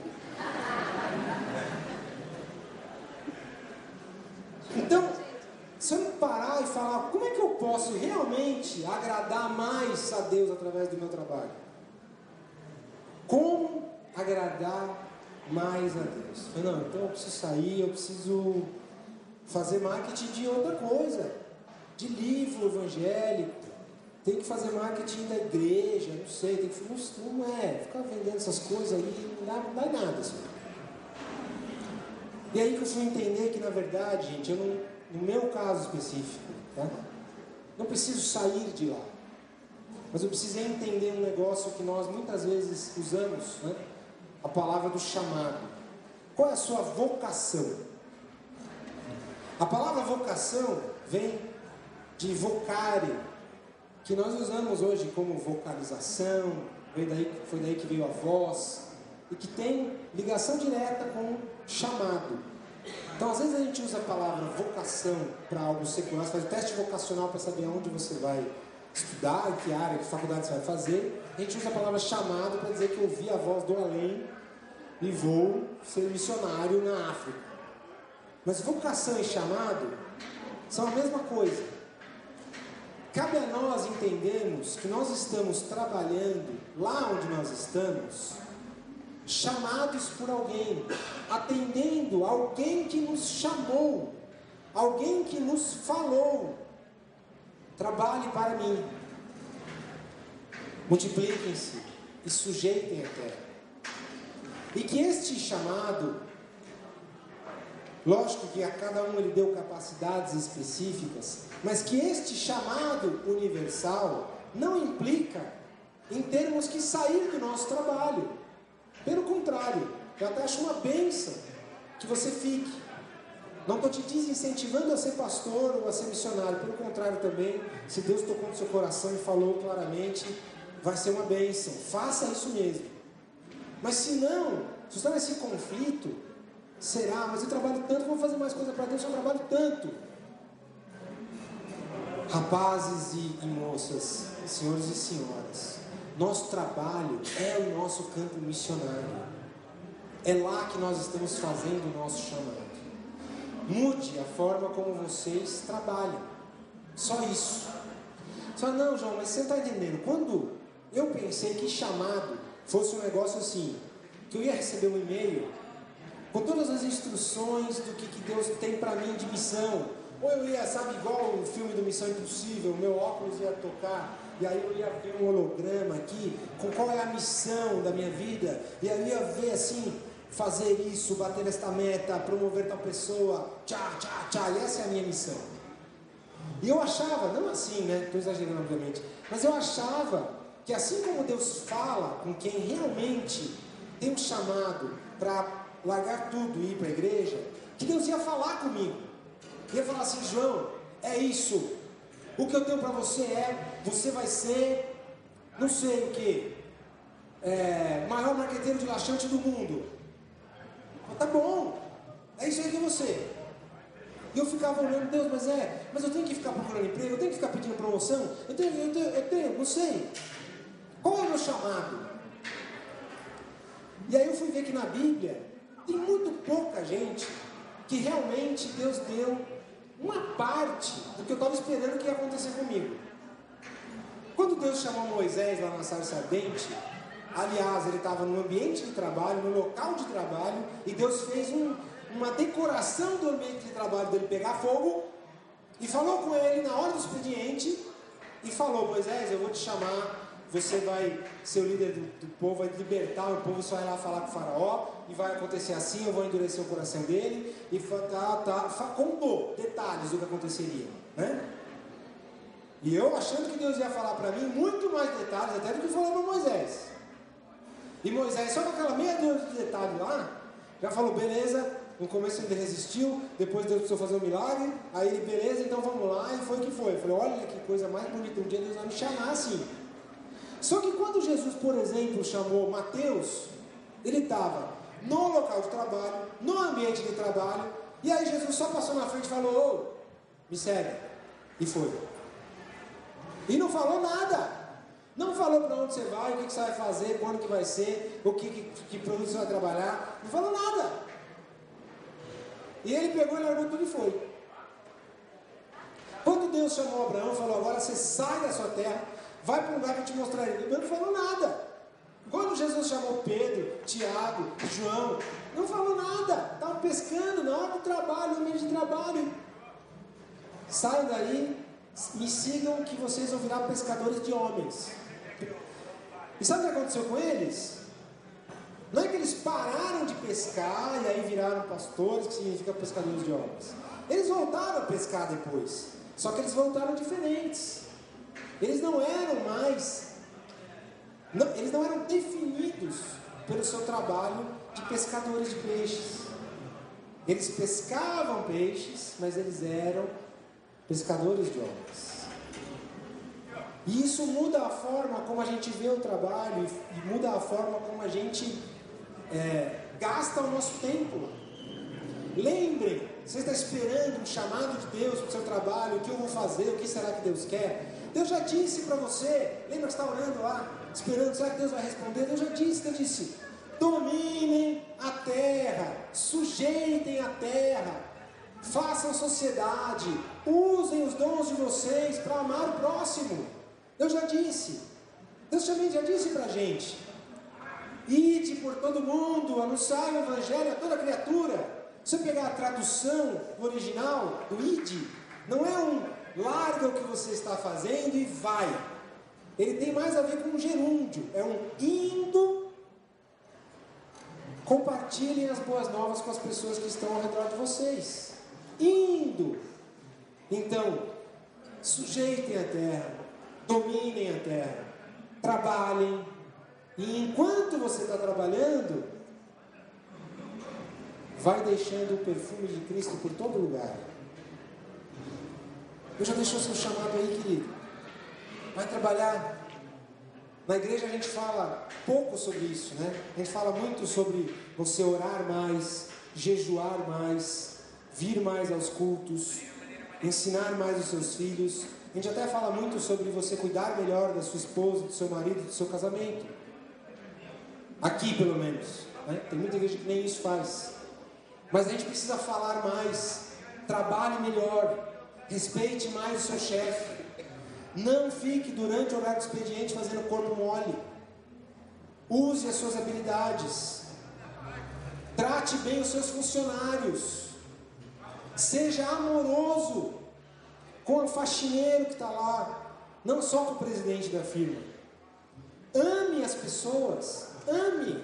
Então, se eu não parar e falar, como é que eu posso realmente agradar mais a Deus através do meu trabalho? Como agradar mais a Deus? Eu, não, então eu preciso sair, eu preciso fazer marketing de outra coisa, de livro evangélico, tem que fazer marketing da igreja, não sei, tem que, não, não é, ficar vendendo essas coisas aí não dá, não dá nada. Assim. E aí que eu fui entender que na verdade, gente, eu não, no meu caso específico, tá? não preciso sair de lá. Mas eu precisei entender um negócio que nós muitas vezes usamos, né? a palavra do chamado. Qual é a sua vocação? A palavra vocação vem de vocare, que nós usamos hoje como vocalização, foi daí, foi daí que veio a voz, e que tem ligação direta com chamado. Então, às vezes a gente usa a palavra vocação para algo secular, você faz o teste vocacional para saber onde você vai estudar, em que área, que faculdade você vai fazer. A gente usa a palavra chamado para dizer que eu ouvi a voz do além e vou ser missionário na África. Mas vocação e chamado são a mesma coisa. Cabe a nós entendermos que nós estamos trabalhando lá onde nós estamos, chamados por alguém, atendendo alguém que nos chamou, alguém que nos falou. Trabalhe para mim, multipliquem-se e sujeitem a terra. E que este chamado, lógico que a cada um ele deu capacidades específicas, mas que este chamado universal não implica em termos que sair do nosso trabalho. Pelo contrário, eu até acho uma benção que você fique. Não estou te desincentivando a ser pastor ou a ser missionário, pelo contrário também, se Deus tocou no seu coração e falou claramente, vai ser uma bênção. Faça isso mesmo. Mas se não, se está nesse conflito, será, mas eu trabalho tanto, vou fazer mais coisa para Deus, eu trabalho tanto. Rapazes e, e moças, senhores e senhoras, nosso trabalho é o nosso campo missionário. É lá que nós estamos fazendo o nosso chamado. Mude a forma como vocês trabalham. Só isso. Só não, João, mas você está entendendo? Quando eu pensei que chamado fosse um negócio assim, que eu ia receber um e-mail com todas as instruções do que, que Deus tem para mim de missão. Ou eu ia, sabe, igual o filme do Missão Impossível, meu óculos ia tocar, e aí eu ia ver um holograma aqui, com qual é a missão da minha vida, e aí eu ia ver assim, fazer isso, bater esta meta, promover tal pessoa, tchá, tchá, tchá, e essa é a minha missão. E eu achava, não assim, né? Estou exagerando, obviamente, mas eu achava que assim como Deus fala com quem realmente tem um chamado para largar tudo e ir para a igreja, que Deus ia falar comigo. Ia falar assim, João, é isso. O que eu tenho para você é, você vai ser, não sei o que, é, maior marqueteiro de laxante do mundo. tá bom, é isso aí que é você. E eu ficava olhando, Deus, mas é, mas eu tenho que ficar procurando emprego, eu tenho que ficar pedindo promoção, eu tenho, eu tenho, eu tenho não sei. Qual é o meu chamado? E aí eu fui ver que na Bíblia tem muito pouca gente que realmente Deus deu uma parte do que eu estava esperando que ia acontecer comigo. Quando Deus chamou Moisés lá na sarça ardente, aliás, ele estava no ambiente de trabalho, no local de trabalho, e Deus fez um, uma decoração do ambiente de trabalho dele pegar fogo, e falou com ele na hora do expediente, e falou: Moisés, eu vou te chamar você vai ser o líder do, do, povo, vai libertar o povo, você vai lá falar com o faraó, e vai acontecer assim, eu vou endurecer o coração dele, e tá, tá, contou detalhes do que aconteceria, né? E eu achando que Deus ia falar para mim muito mais detalhes até do que falou para Moisés. E Moisés, só com aquela meia dúzia de detalhes lá, já falou, beleza, no começo ele resistiu, depois Deus precisou fazer um milagre, aí ele, beleza, então vamos lá, e foi que foi. Eu falei, olha que coisa mais bonita, um dia Deus vai me chamar assim. Só que quando Jesus, por exemplo, chamou Mateus, ele estava no local de trabalho, no ambiente de trabalho, e aí Jesus só passou na frente e falou: Ô, me segue. E foi. E não falou nada. Não falou para onde você vai, o que, que, você vai fazer, quando que vai ser, o que, que, que produto você vai trabalhar. Não falou nada. E ele pegou e largou tudo e foi. Quando Deus chamou Abraão, falou: Agora você sai da sua terra, Vai para um lugar que eu te mostrarei. Ele não falou nada. Quando Jesus chamou Pedro, Tiago, João, não falou nada. Estavam pescando na hora do trabalho, no meio de trabalho. Saiam daí, me sigam que vocês vão virar pescadores de homens. E sabe o que aconteceu com eles? Não é que eles pararam de pescar e aí viraram pastores, que significa pescadores de homens. Eles voltaram a pescar depois. Só que eles voltaram diferentes. Eles não eram mais, não, eles não eram definidos pelo seu trabalho de pescadores de peixes. Eles pescavam peixes, mas eles eram pescadores de homens. E isso muda a forma como a gente vê o trabalho e muda a forma como a gente é, gasta o nosso tempo. Lembrem, você está esperando um chamado de Deus para o seu trabalho, o que eu vou fazer, o que será que Deus quer? Deus já disse para você, lembra que está orando lá, esperando, será que Deus vai responder? Deus já disse, Deus disse, dominem a terra, sujeitem a terra, façam sociedade, usem os dons de vocês para amar o próximo. Eu já disse, Deus também já disse para a gente: ide por todo mundo, anunciai o evangelho a toda criatura. Se eu pegar a tradução original do ide, não é um larga o que você está fazendo e vai. Ele tem mais a ver com um gerúndio, é um indo. Compartilhem as boas novas com as pessoas que estão ao redor de vocês. Indo. Então, sujeitem a terra, dominem a terra, trabalhem. E enquanto você está trabalhando, vai deixando o perfume de Cristo por todo lugar. Eu já deixou seu chamado aí, querido. Vai trabalhar. Na igreja a gente fala pouco sobre isso, né? A gente fala muito sobre você orar mais, jejuar mais, vir mais aos cultos, ensinar mais os seus filhos. A gente até fala muito sobre você cuidar melhor da sua esposa, do seu marido, do seu casamento. Aqui, pelo menos. Né? Tem muita igreja que nem isso faz. Mas a gente precisa falar mais. Trabalhe melhor. Respeite mais o seu chefe. Não fique durante o horário do expediente fazendo corpo mole. Use as suas habilidades. Trate bem os seus funcionários. Seja amoroso com o faxineiro que está lá, não só com o presidente da firma. Ame as pessoas. Ame.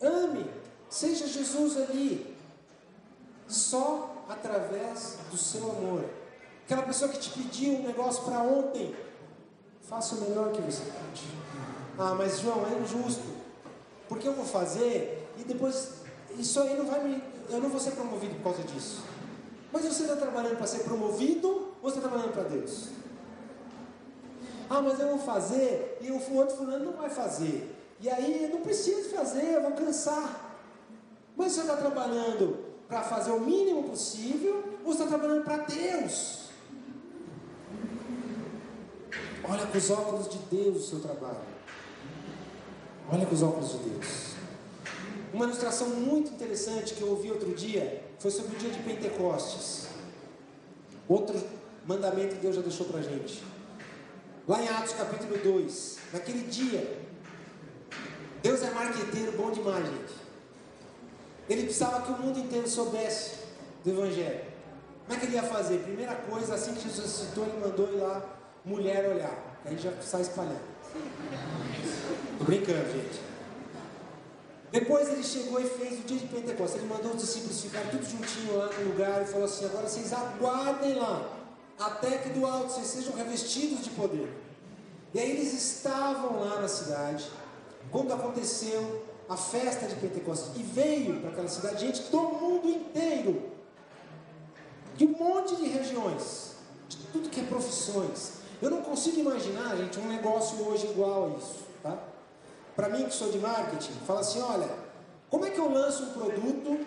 Ame. Seja Jesus ali. Só através do seu amor. Aquela pessoa que te pediu um negócio para ontem, faça o melhor que você pode. Ah, mas João, é injusto. Porque eu vou fazer e depois isso aí não vai me. Eu não vou ser promovido por causa disso. Mas você está trabalhando para ser promovido ou você está trabalhando para Deus? Ah, mas eu vou fazer e o outro fulano não vai fazer. E aí eu não preciso fazer, eu vou cansar. Mas você está trabalhando para fazer o mínimo possível ou você está trabalhando para Deus? Olha com os óculos de Deus o seu trabalho. Olha com os óculos de Deus. Uma ilustração muito interessante que eu ouvi outro dia foi sobre o dia de Pentecostes. Outro mandamento que Deus já deixou para a gente. Lá em Atos capítulo 2, naquele dia, Deus é marqueteiro bom demais, gente. Ele precisava que o mundo inteiro soubesse do Evangelho. Como é que ele ia fazer? Primeira coisa, assim que Jesus citou, ele mandou ir lá mulher olhar. Aí já sai espalhando. Tô brincando, gente. Depois ele chegou e fez o dia de Pentecostes. Ele mandou os discípulos ficarem tudo juntinho lá no lugar e falou assim: agora vocês aguardem lá, até que do alto vocês sejam revestidos de poder. E aí eles estavam lá na cidade, quando aconteceu a festa de Pentecostes. E veio para aquela cidade gente do mundo inteiro, de um monte de regiões, de tudo que é profissões, eu não consigo imaginar, gente, um negócio hoje igual a isso, tá? Para mim que sou de marketing, fala assim, olha, como é que eu lanço um produto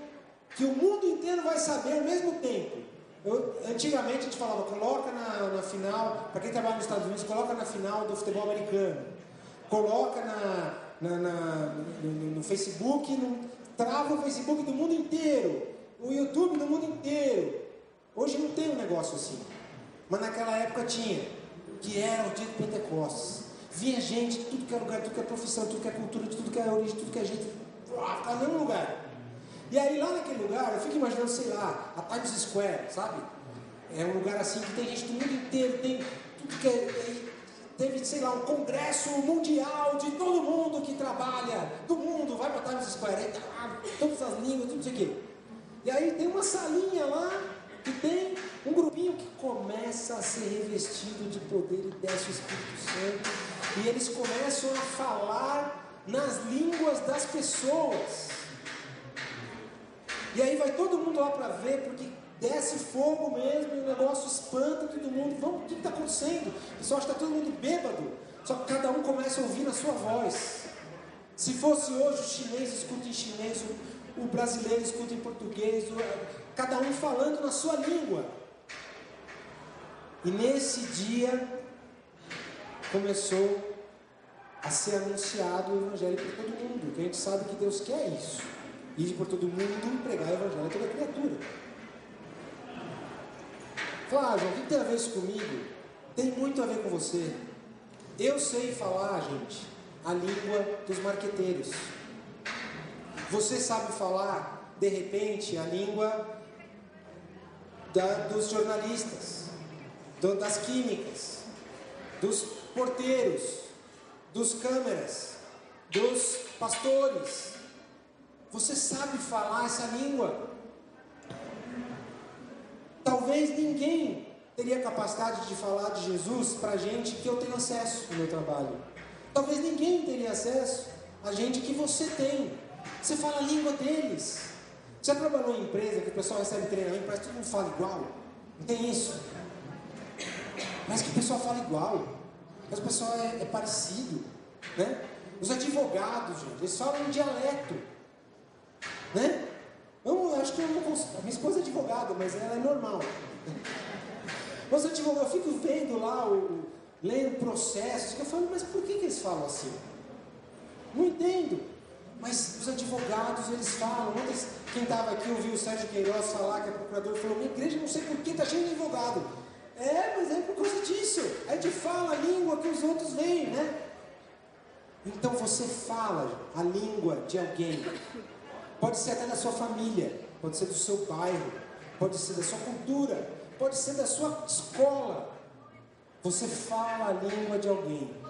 que o mundo inteiro vai saber ao mesmo tempo? Eu, antigamente a gente falava, coloca na, na final, para quem trabalha nos Estados Unidos, coloca na final do futebol americano, coloca na, na, na no, no, Facebook, no, trava o Facebook do mundo inteiro, o YouTube do mundo inteiro. Hoje não tem um negócio assim, mas naquela época tinha que era o dia de Pentecostes. Vinha gente de tudo que é lugar, tudo que é profissão, tudo que é cultura, de tudo que é origem, tudo que é gente. Ficava no mesmo lugar. E aí lá naquele lugar, eu fico imaginando, sei lá, a Times Square, sabe? É um lugar assim que tem gente do mundo inteiro, tem tudo que é. Teve, sei lá, um congresso mundial de todo mundo que trabalha, do mundo, vai para Times Square, aí tá, todas as línguas, tudo isso aqui. E aí tem uma salinha lá que tem um grupinho que começa a ser revestido de poder e desce o Espírito Santo, e eles começam a falar nas línguas das pessoas. E aí vai todo mundo lá para ver, porque desce fogo mesmo, e o negócio espanta todo mundo. Vamos, o que está acontecendo? O pessoal está todo mundo bêbado. Só que cada um começa a ouvir na sua voz. Se fosse hoje, o chinês escuta em chinês, o, brasileiro escuta em português, cada um falando na sua língua. E nesse dia começou a ser anunciado o Evangelho por todo mundo, porque a gente sabe que Deus quer isso. Ir por todo mundo e pregar o Evangelho a toda criatura. Claro, João, o que tem a ver isso comigo? Tem muito a ver com você. Eu sei falar, gente, a língua dos marqueteiros. Você sabe falar, de repente, a língua da, dos jornalistas, do, das químicas, dos porteiros, dos câmeras, dos pastores. Você sabe falar essa língua. Talvez ninguém teria capacidade de falar de Jesus para gente que eu tenho acesso no meu trabalho. Talvez ninguém teria acesso a gente que você tem. Você fala a língua deles. Já trabalhou em empresa que o pessoal recebe treinamento, parece que todo mundo fala igual? Não tem isso? Parece que o pessoal fala igual. Mas o pessoal é, é parecido. Né? Os advogados, gente, eles falam um dialeto. Né? Vamos, acho que eu não consigo. Minha esposa é advogada, mas ela é normal. Os advogados, eu fico vendo lá, o, lendo processos, que eu falo, mas por que, que eles falam assim? Não entendo. Mas os advogados, eles falam. Ontem, quem estava aqui ouviu o Sérgio Queiroz falar, que é procurador, falou: minha igreja não sei por que está cheio de advogado. É, mas é por causa disso. A gente fala a língua que os outros veem, né? Então você fala a língua de alguém. Pode ser até da sua família, pode ser do seu bairro, pode ser da sua cultura, pode ser da sua escola. Você fala a língua de alguém.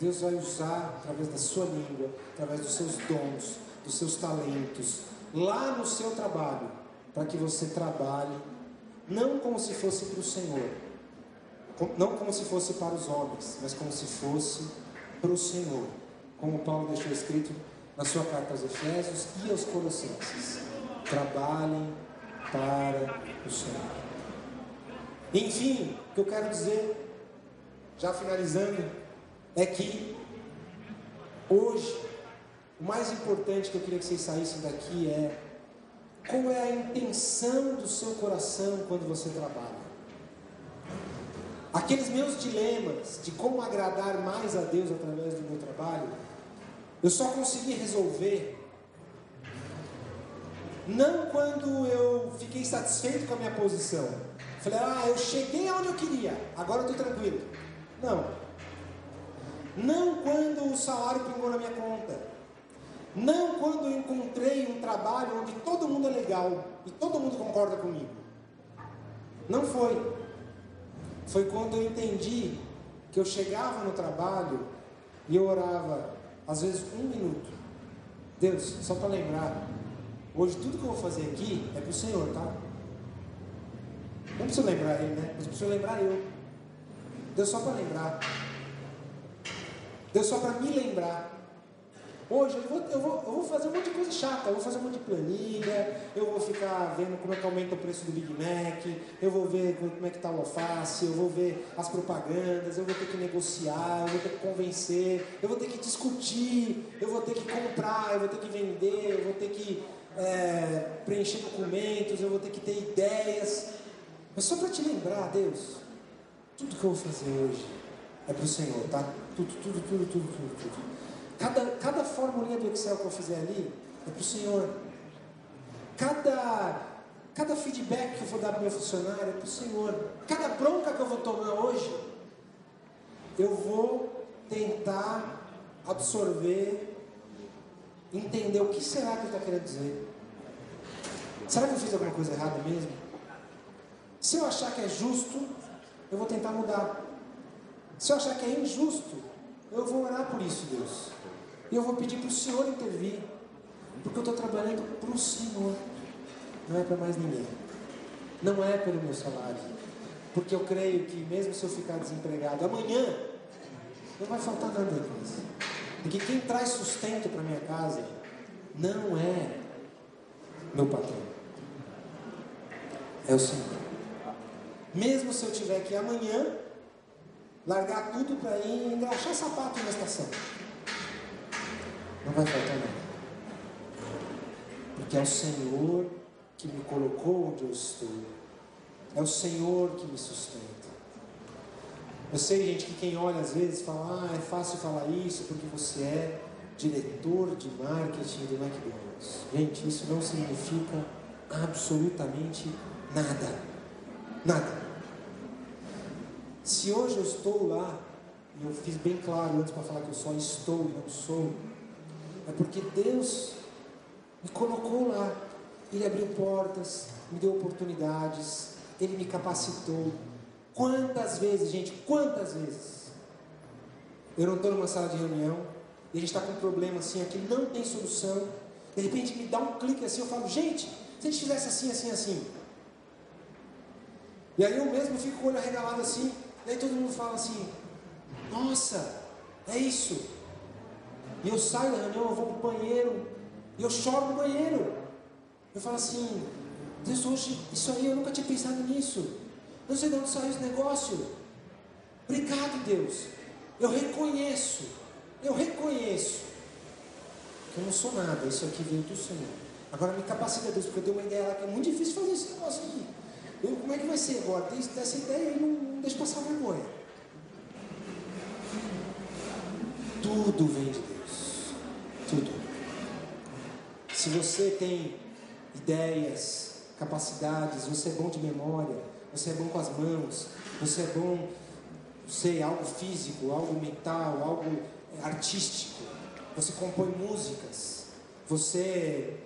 Deus vai usar através da sua língua, através dos seus dons, dos seus talentos, lá no seu trabalho, para que você trabalhe, não como se fosse para o Senhor, não como se fosse para os homens, mas como se fosse para o Senhor, como Paulo deixou escrito na sua carta aos Efésios e aos Colossenses. Trabalhem para o Senhor. Enfim, o que eu quero dizer, já finalizando, é que hoje, o mais importante que eu queria que vocês saíssem daqui é qual é a intenção do seu coração quando você trabalha. Aqueles meus dilemas de como agradar mais a Deus através do meu trabalho, eu só consegui resolver não quando eu fiquei satisfeito com a minha posição. Falei, ah, eu cheguei aonde eu queria, agora eu estou tranquilo. Não. Não quando o salário pingou na minha conta. Não quando eu encontrei um trabalho onde todo mundo é legal e todo mundo concorda comigo. Não foi. Foi quando eu entendi que eu chegava no trabalho e eu orava, às vezes um minuto. Deus, só para lembrar, hoje tudo que eu vou fazer aqui é para o Senhor, tá? Não preciso lembrar Ele, né? Mas preciso lembrar eu. Deus só para lembrar. Deus só para me lembrar. Hoje eu vou, eu, vou, eu vou fazer um monte de coisa chata, eu vou fazer um monte de planilha, eu vou ficar vendo como é que aumenta o preço do Big Mac, eu vou ver como é que está o alface, eu vou ver as propagandas, eu vou ter que negociar, eu vou ter que convencer, eu vou ter que discutir, eu vou ter que comprar, eu vou ter que vender, eu vou ter que é, preencher documentos, eu vou ter que ter ideias. Mas só para te lembrar, Deus, tudo que eu vou fazer hoje é para o Senhor, tá? Tudo, tudo, tudo, tudo, tudo, tudo. Cada, cada formulinha do Excel que eu fizer ali é para o Senhor. Cada, cada feedback que eu vou dar para o meu funcionário é para o Senhor. Cada bronca que eu vou tomar hoje, eu vou tentar absorver, entender o que será que ele está querendo dizer. Será que eu fiz alguma coisa errada mesmo? Se eu achar que é justo, eu vou tentar mudar. Se eu achar que é injusto, eu vou orar por isso, Deus. E eu vou pedir para o Senhor intervir. Porque eu estou trabalhando para o Senhor. Não é para mais ninguém. Não é pelo meu salário. Porque eu creio que mesmo se eu ficar desempregado amanhã, não vai faltar nada disso. Porque quem traz sustento para minha casa não é meu patrão. É o Senhor. Mesmo se eu tiver que amanhã largar tudo para ir engraxar sapato na estação. Não vai faltar nada. Porque é o Senhor que me colocou onde eu estou. É o Senhor que me sustenta. Eu sei, gente, que quem olha às vezes fala, ah, é fácil falar isso porque você é diretor de marketing do McDonald's. Gente, isso não significa absolutamente nada. Nada. Se hoje eu estou lá, e eu fiz bem claro antes para falar que eu só estou e não sou, é porque Deus me colocou lá. Ele abriu portas, me deu oportunidades, Ele me capacitou. Quantas vezes, gente, quantas vezes? Eu não estou numa sala de reunião e a gente está com um problema assim, aqui não tem solução. De repente me dá um clique assim, eu falo, gente, se a gente fizesse assim, assim, assim. E aí eu mesmo fico com o olho arregalado assim, e aí todo mundo fala assim, nossa, é isso. E eu saio da reunião, eu vou para o banheiro, e eu choro no banheiro. Eu falo assim, Deus, hoje, isso aí eu nunca tinha pensado nisso. Não sei de onde saiu esse negócio. Obrigado, Deus. Eu reconheço, eu reconheço que eu não sou nada, isso aqui veio do Senhor. Agora me capacita, Deus, porque eu tenho uma ideia lá que é muito difícil fazer esse negócio aqui. Eu, como é que vai ser agora? Tem essa ideia e não, não deixa passar vergonha. Tudo vem de Deus. Tudo. Se você tem ideias, capacidades, você é bom de memória, você é bom com as mãos, você é bom, sei, algo físico, algo mental, algo artístico, você compõe músicas, você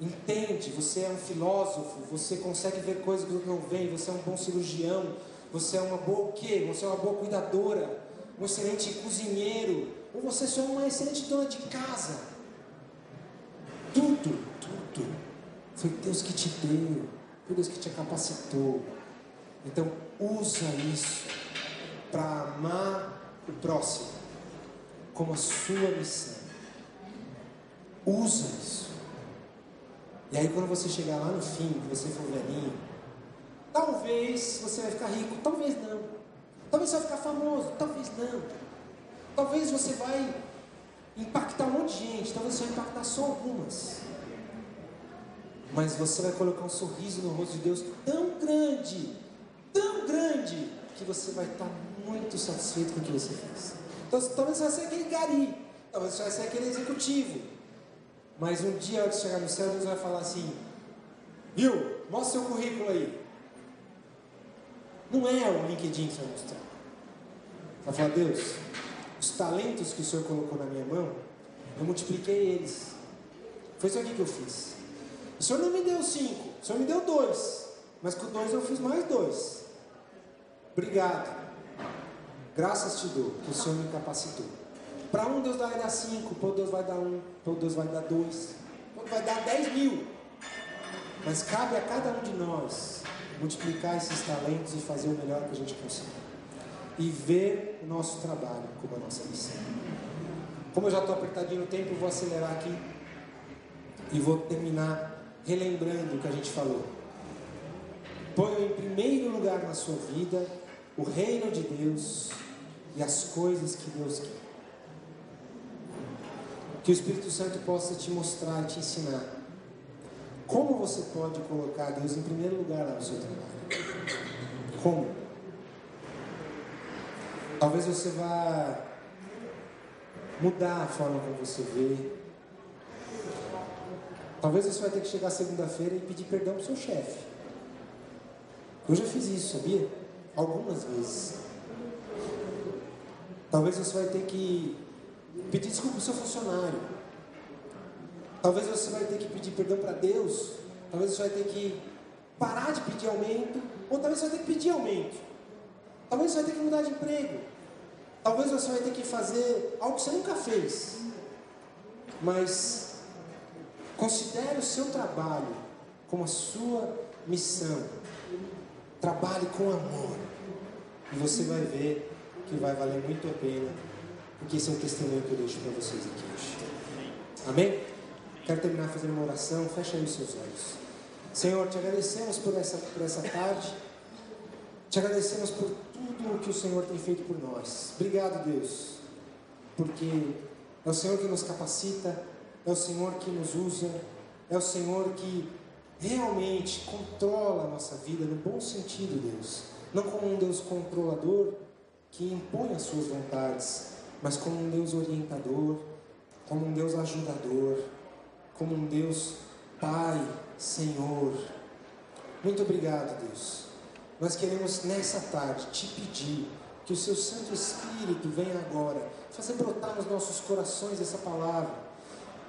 entende, você é um filósofo, você consegue ver coisas que não vem, você é um bom cirurgião, você é uma boa o quê? Você é uma boa cuidadora, um excelente cozinheiro, ou você só é uma excelente dona de casa. Tudo, tudo. Foi Deus que te deu, foi Deus que te capacitou. Então, usa isso para amar o próximo como a sua missão. Usa isso. E aí, quando você chegar lá no fim, que você for velhinho, talvez você vai ficar rico, talvez não. Talvez você vai ficar famoso, talvez não. Talvez você vai impactar um monte de gente, talvez você vai impactar só algumas. Mas você vai colocar um sorriso no rosto de Deus tão grande, tão grande, que você vai estar muito satisfeito com o que você fez. Então, talvez você vai ser aquele gari, talvez você vai ser aquele executivo. Mas um dia, antes de chegar no céu, Deus vai falar assim: Viu, mostra seu currículo aí. Não é o LinkedIn que você vai mostrar. Vai falar, Deus, os talentos que o Senhor colocou na minha mão, eu multipliquei eles. Foi isso aqui que eu fiz. O Senhor não me deu cinco, o Senhor me deu dois. Mas com dois eu fiz mais dois. Obrigado. Graças te dou, que o Senhor me capacitou. Para um Deus vai dar cinco, para outro Deus vai dar um, para outro Deus vai dar dois, para outro vai dar dez mil. Mas cabe a cada um de nós multiplicar esses talentos e fazer o melhor que a gente consegue. E ver o nosso trabalho como a nossa missão. Como eu já estou apertadinho no tempo, eu vou acelerar aqui e vou terminar relembrando o que a gente falou. Ponha em primeiro lugar na sua vida o reino de Deus e as coisas que Deus quer. Que o Espírito Santo possa te mostrar e te ensinar como você pode colocar Deus em primeiro lugar lá no seu trabalho. Como? Talvez você vá mudar a forma como você vê. Talvez você vai ter que chegar segunda-feira e pedir perdão para seu chefe. Eu já fiz isso, sabia? Algumas vezes. Talvez você vai ter que pedir desculpa para o seu funcionário. Talvez você vai ter que pedir perdão para Deus. Talvez você vai ter que parar de pedir aumento. Ou talvez você vai ter que pedir aumento. Talvez você vai ter que mudar de emprego. Talvez você vai ter que fazer algo que você nunca fez. Mas considere o seu trabalho como a sua missão. Trabalhe com amor. E você vai ver que vai valer muito a pena, porque esse é um testemunho que eu deixo para vocês aqui hoje. Amém? Quero terminar fazendo uma oração. Fecha aí os seus olhos. Senhor, te agradecemos por essa, por essa tarde. Te agradecemos por tudo o que o Senhor tem feito por nós. Obrigado, Deus, porque é o Senhor que nos capacita, é o Senhor que nos usa, é o Senhor que realmente controla a nossa vida no bom sentido, Deus. Não como um Deus controlador, que impõe as suas vontades, mas como um Deus orientador, como um Deus ajudador, como um Deus Pai, Senhor. Muito obrigado, Deus. nós queremos nessa tarde te pedir que o seu Santo Espírito venha agora fazer brotar nos nossos corações essa palavra,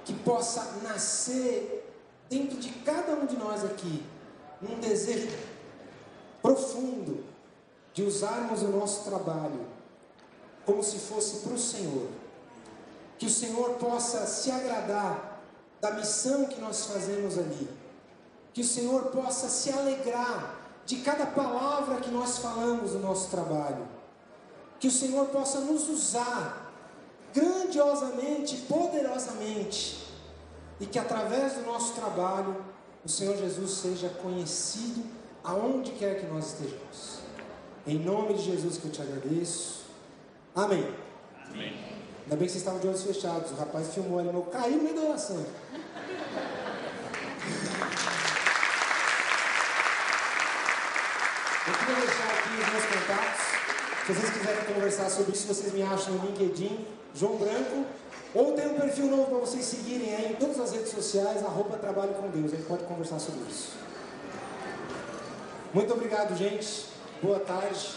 que possa nascer dentro de cada um de nós aqui um desejo profundo de usarmos o nosso trabalho como se fosse para o Senhor. Que o Senhor possa se agradar da missão que nós fazemos ali. Que o Senhor possa se alegrar de cada palavra que nós falamos no nosso trabalho. Que o Senhor possa nos usar grandiosamente, poderosamente. E que através do nosso trabalho o Senhor Jesus seja conhecido aonde quer que nós estejamos. Em nome de Jesus que eu te agradeço. Amém. Amém. Ainda bem que vocês estavam de olhos fechados. O rapaz filmou ali, meu caiu no meio da oração. Eu queria deixar aqui os meus contatos. Se vocês quiserem conversar sobre isso, vocês me acham no LinkedIn, João Branco. Ou tem um perfil novo para vocês seguirem aí em todas as redes sociais, arroba Trabalho com Deus. A gente pode conversar sobre isso. Muito obrigado, gente. Boa tarde.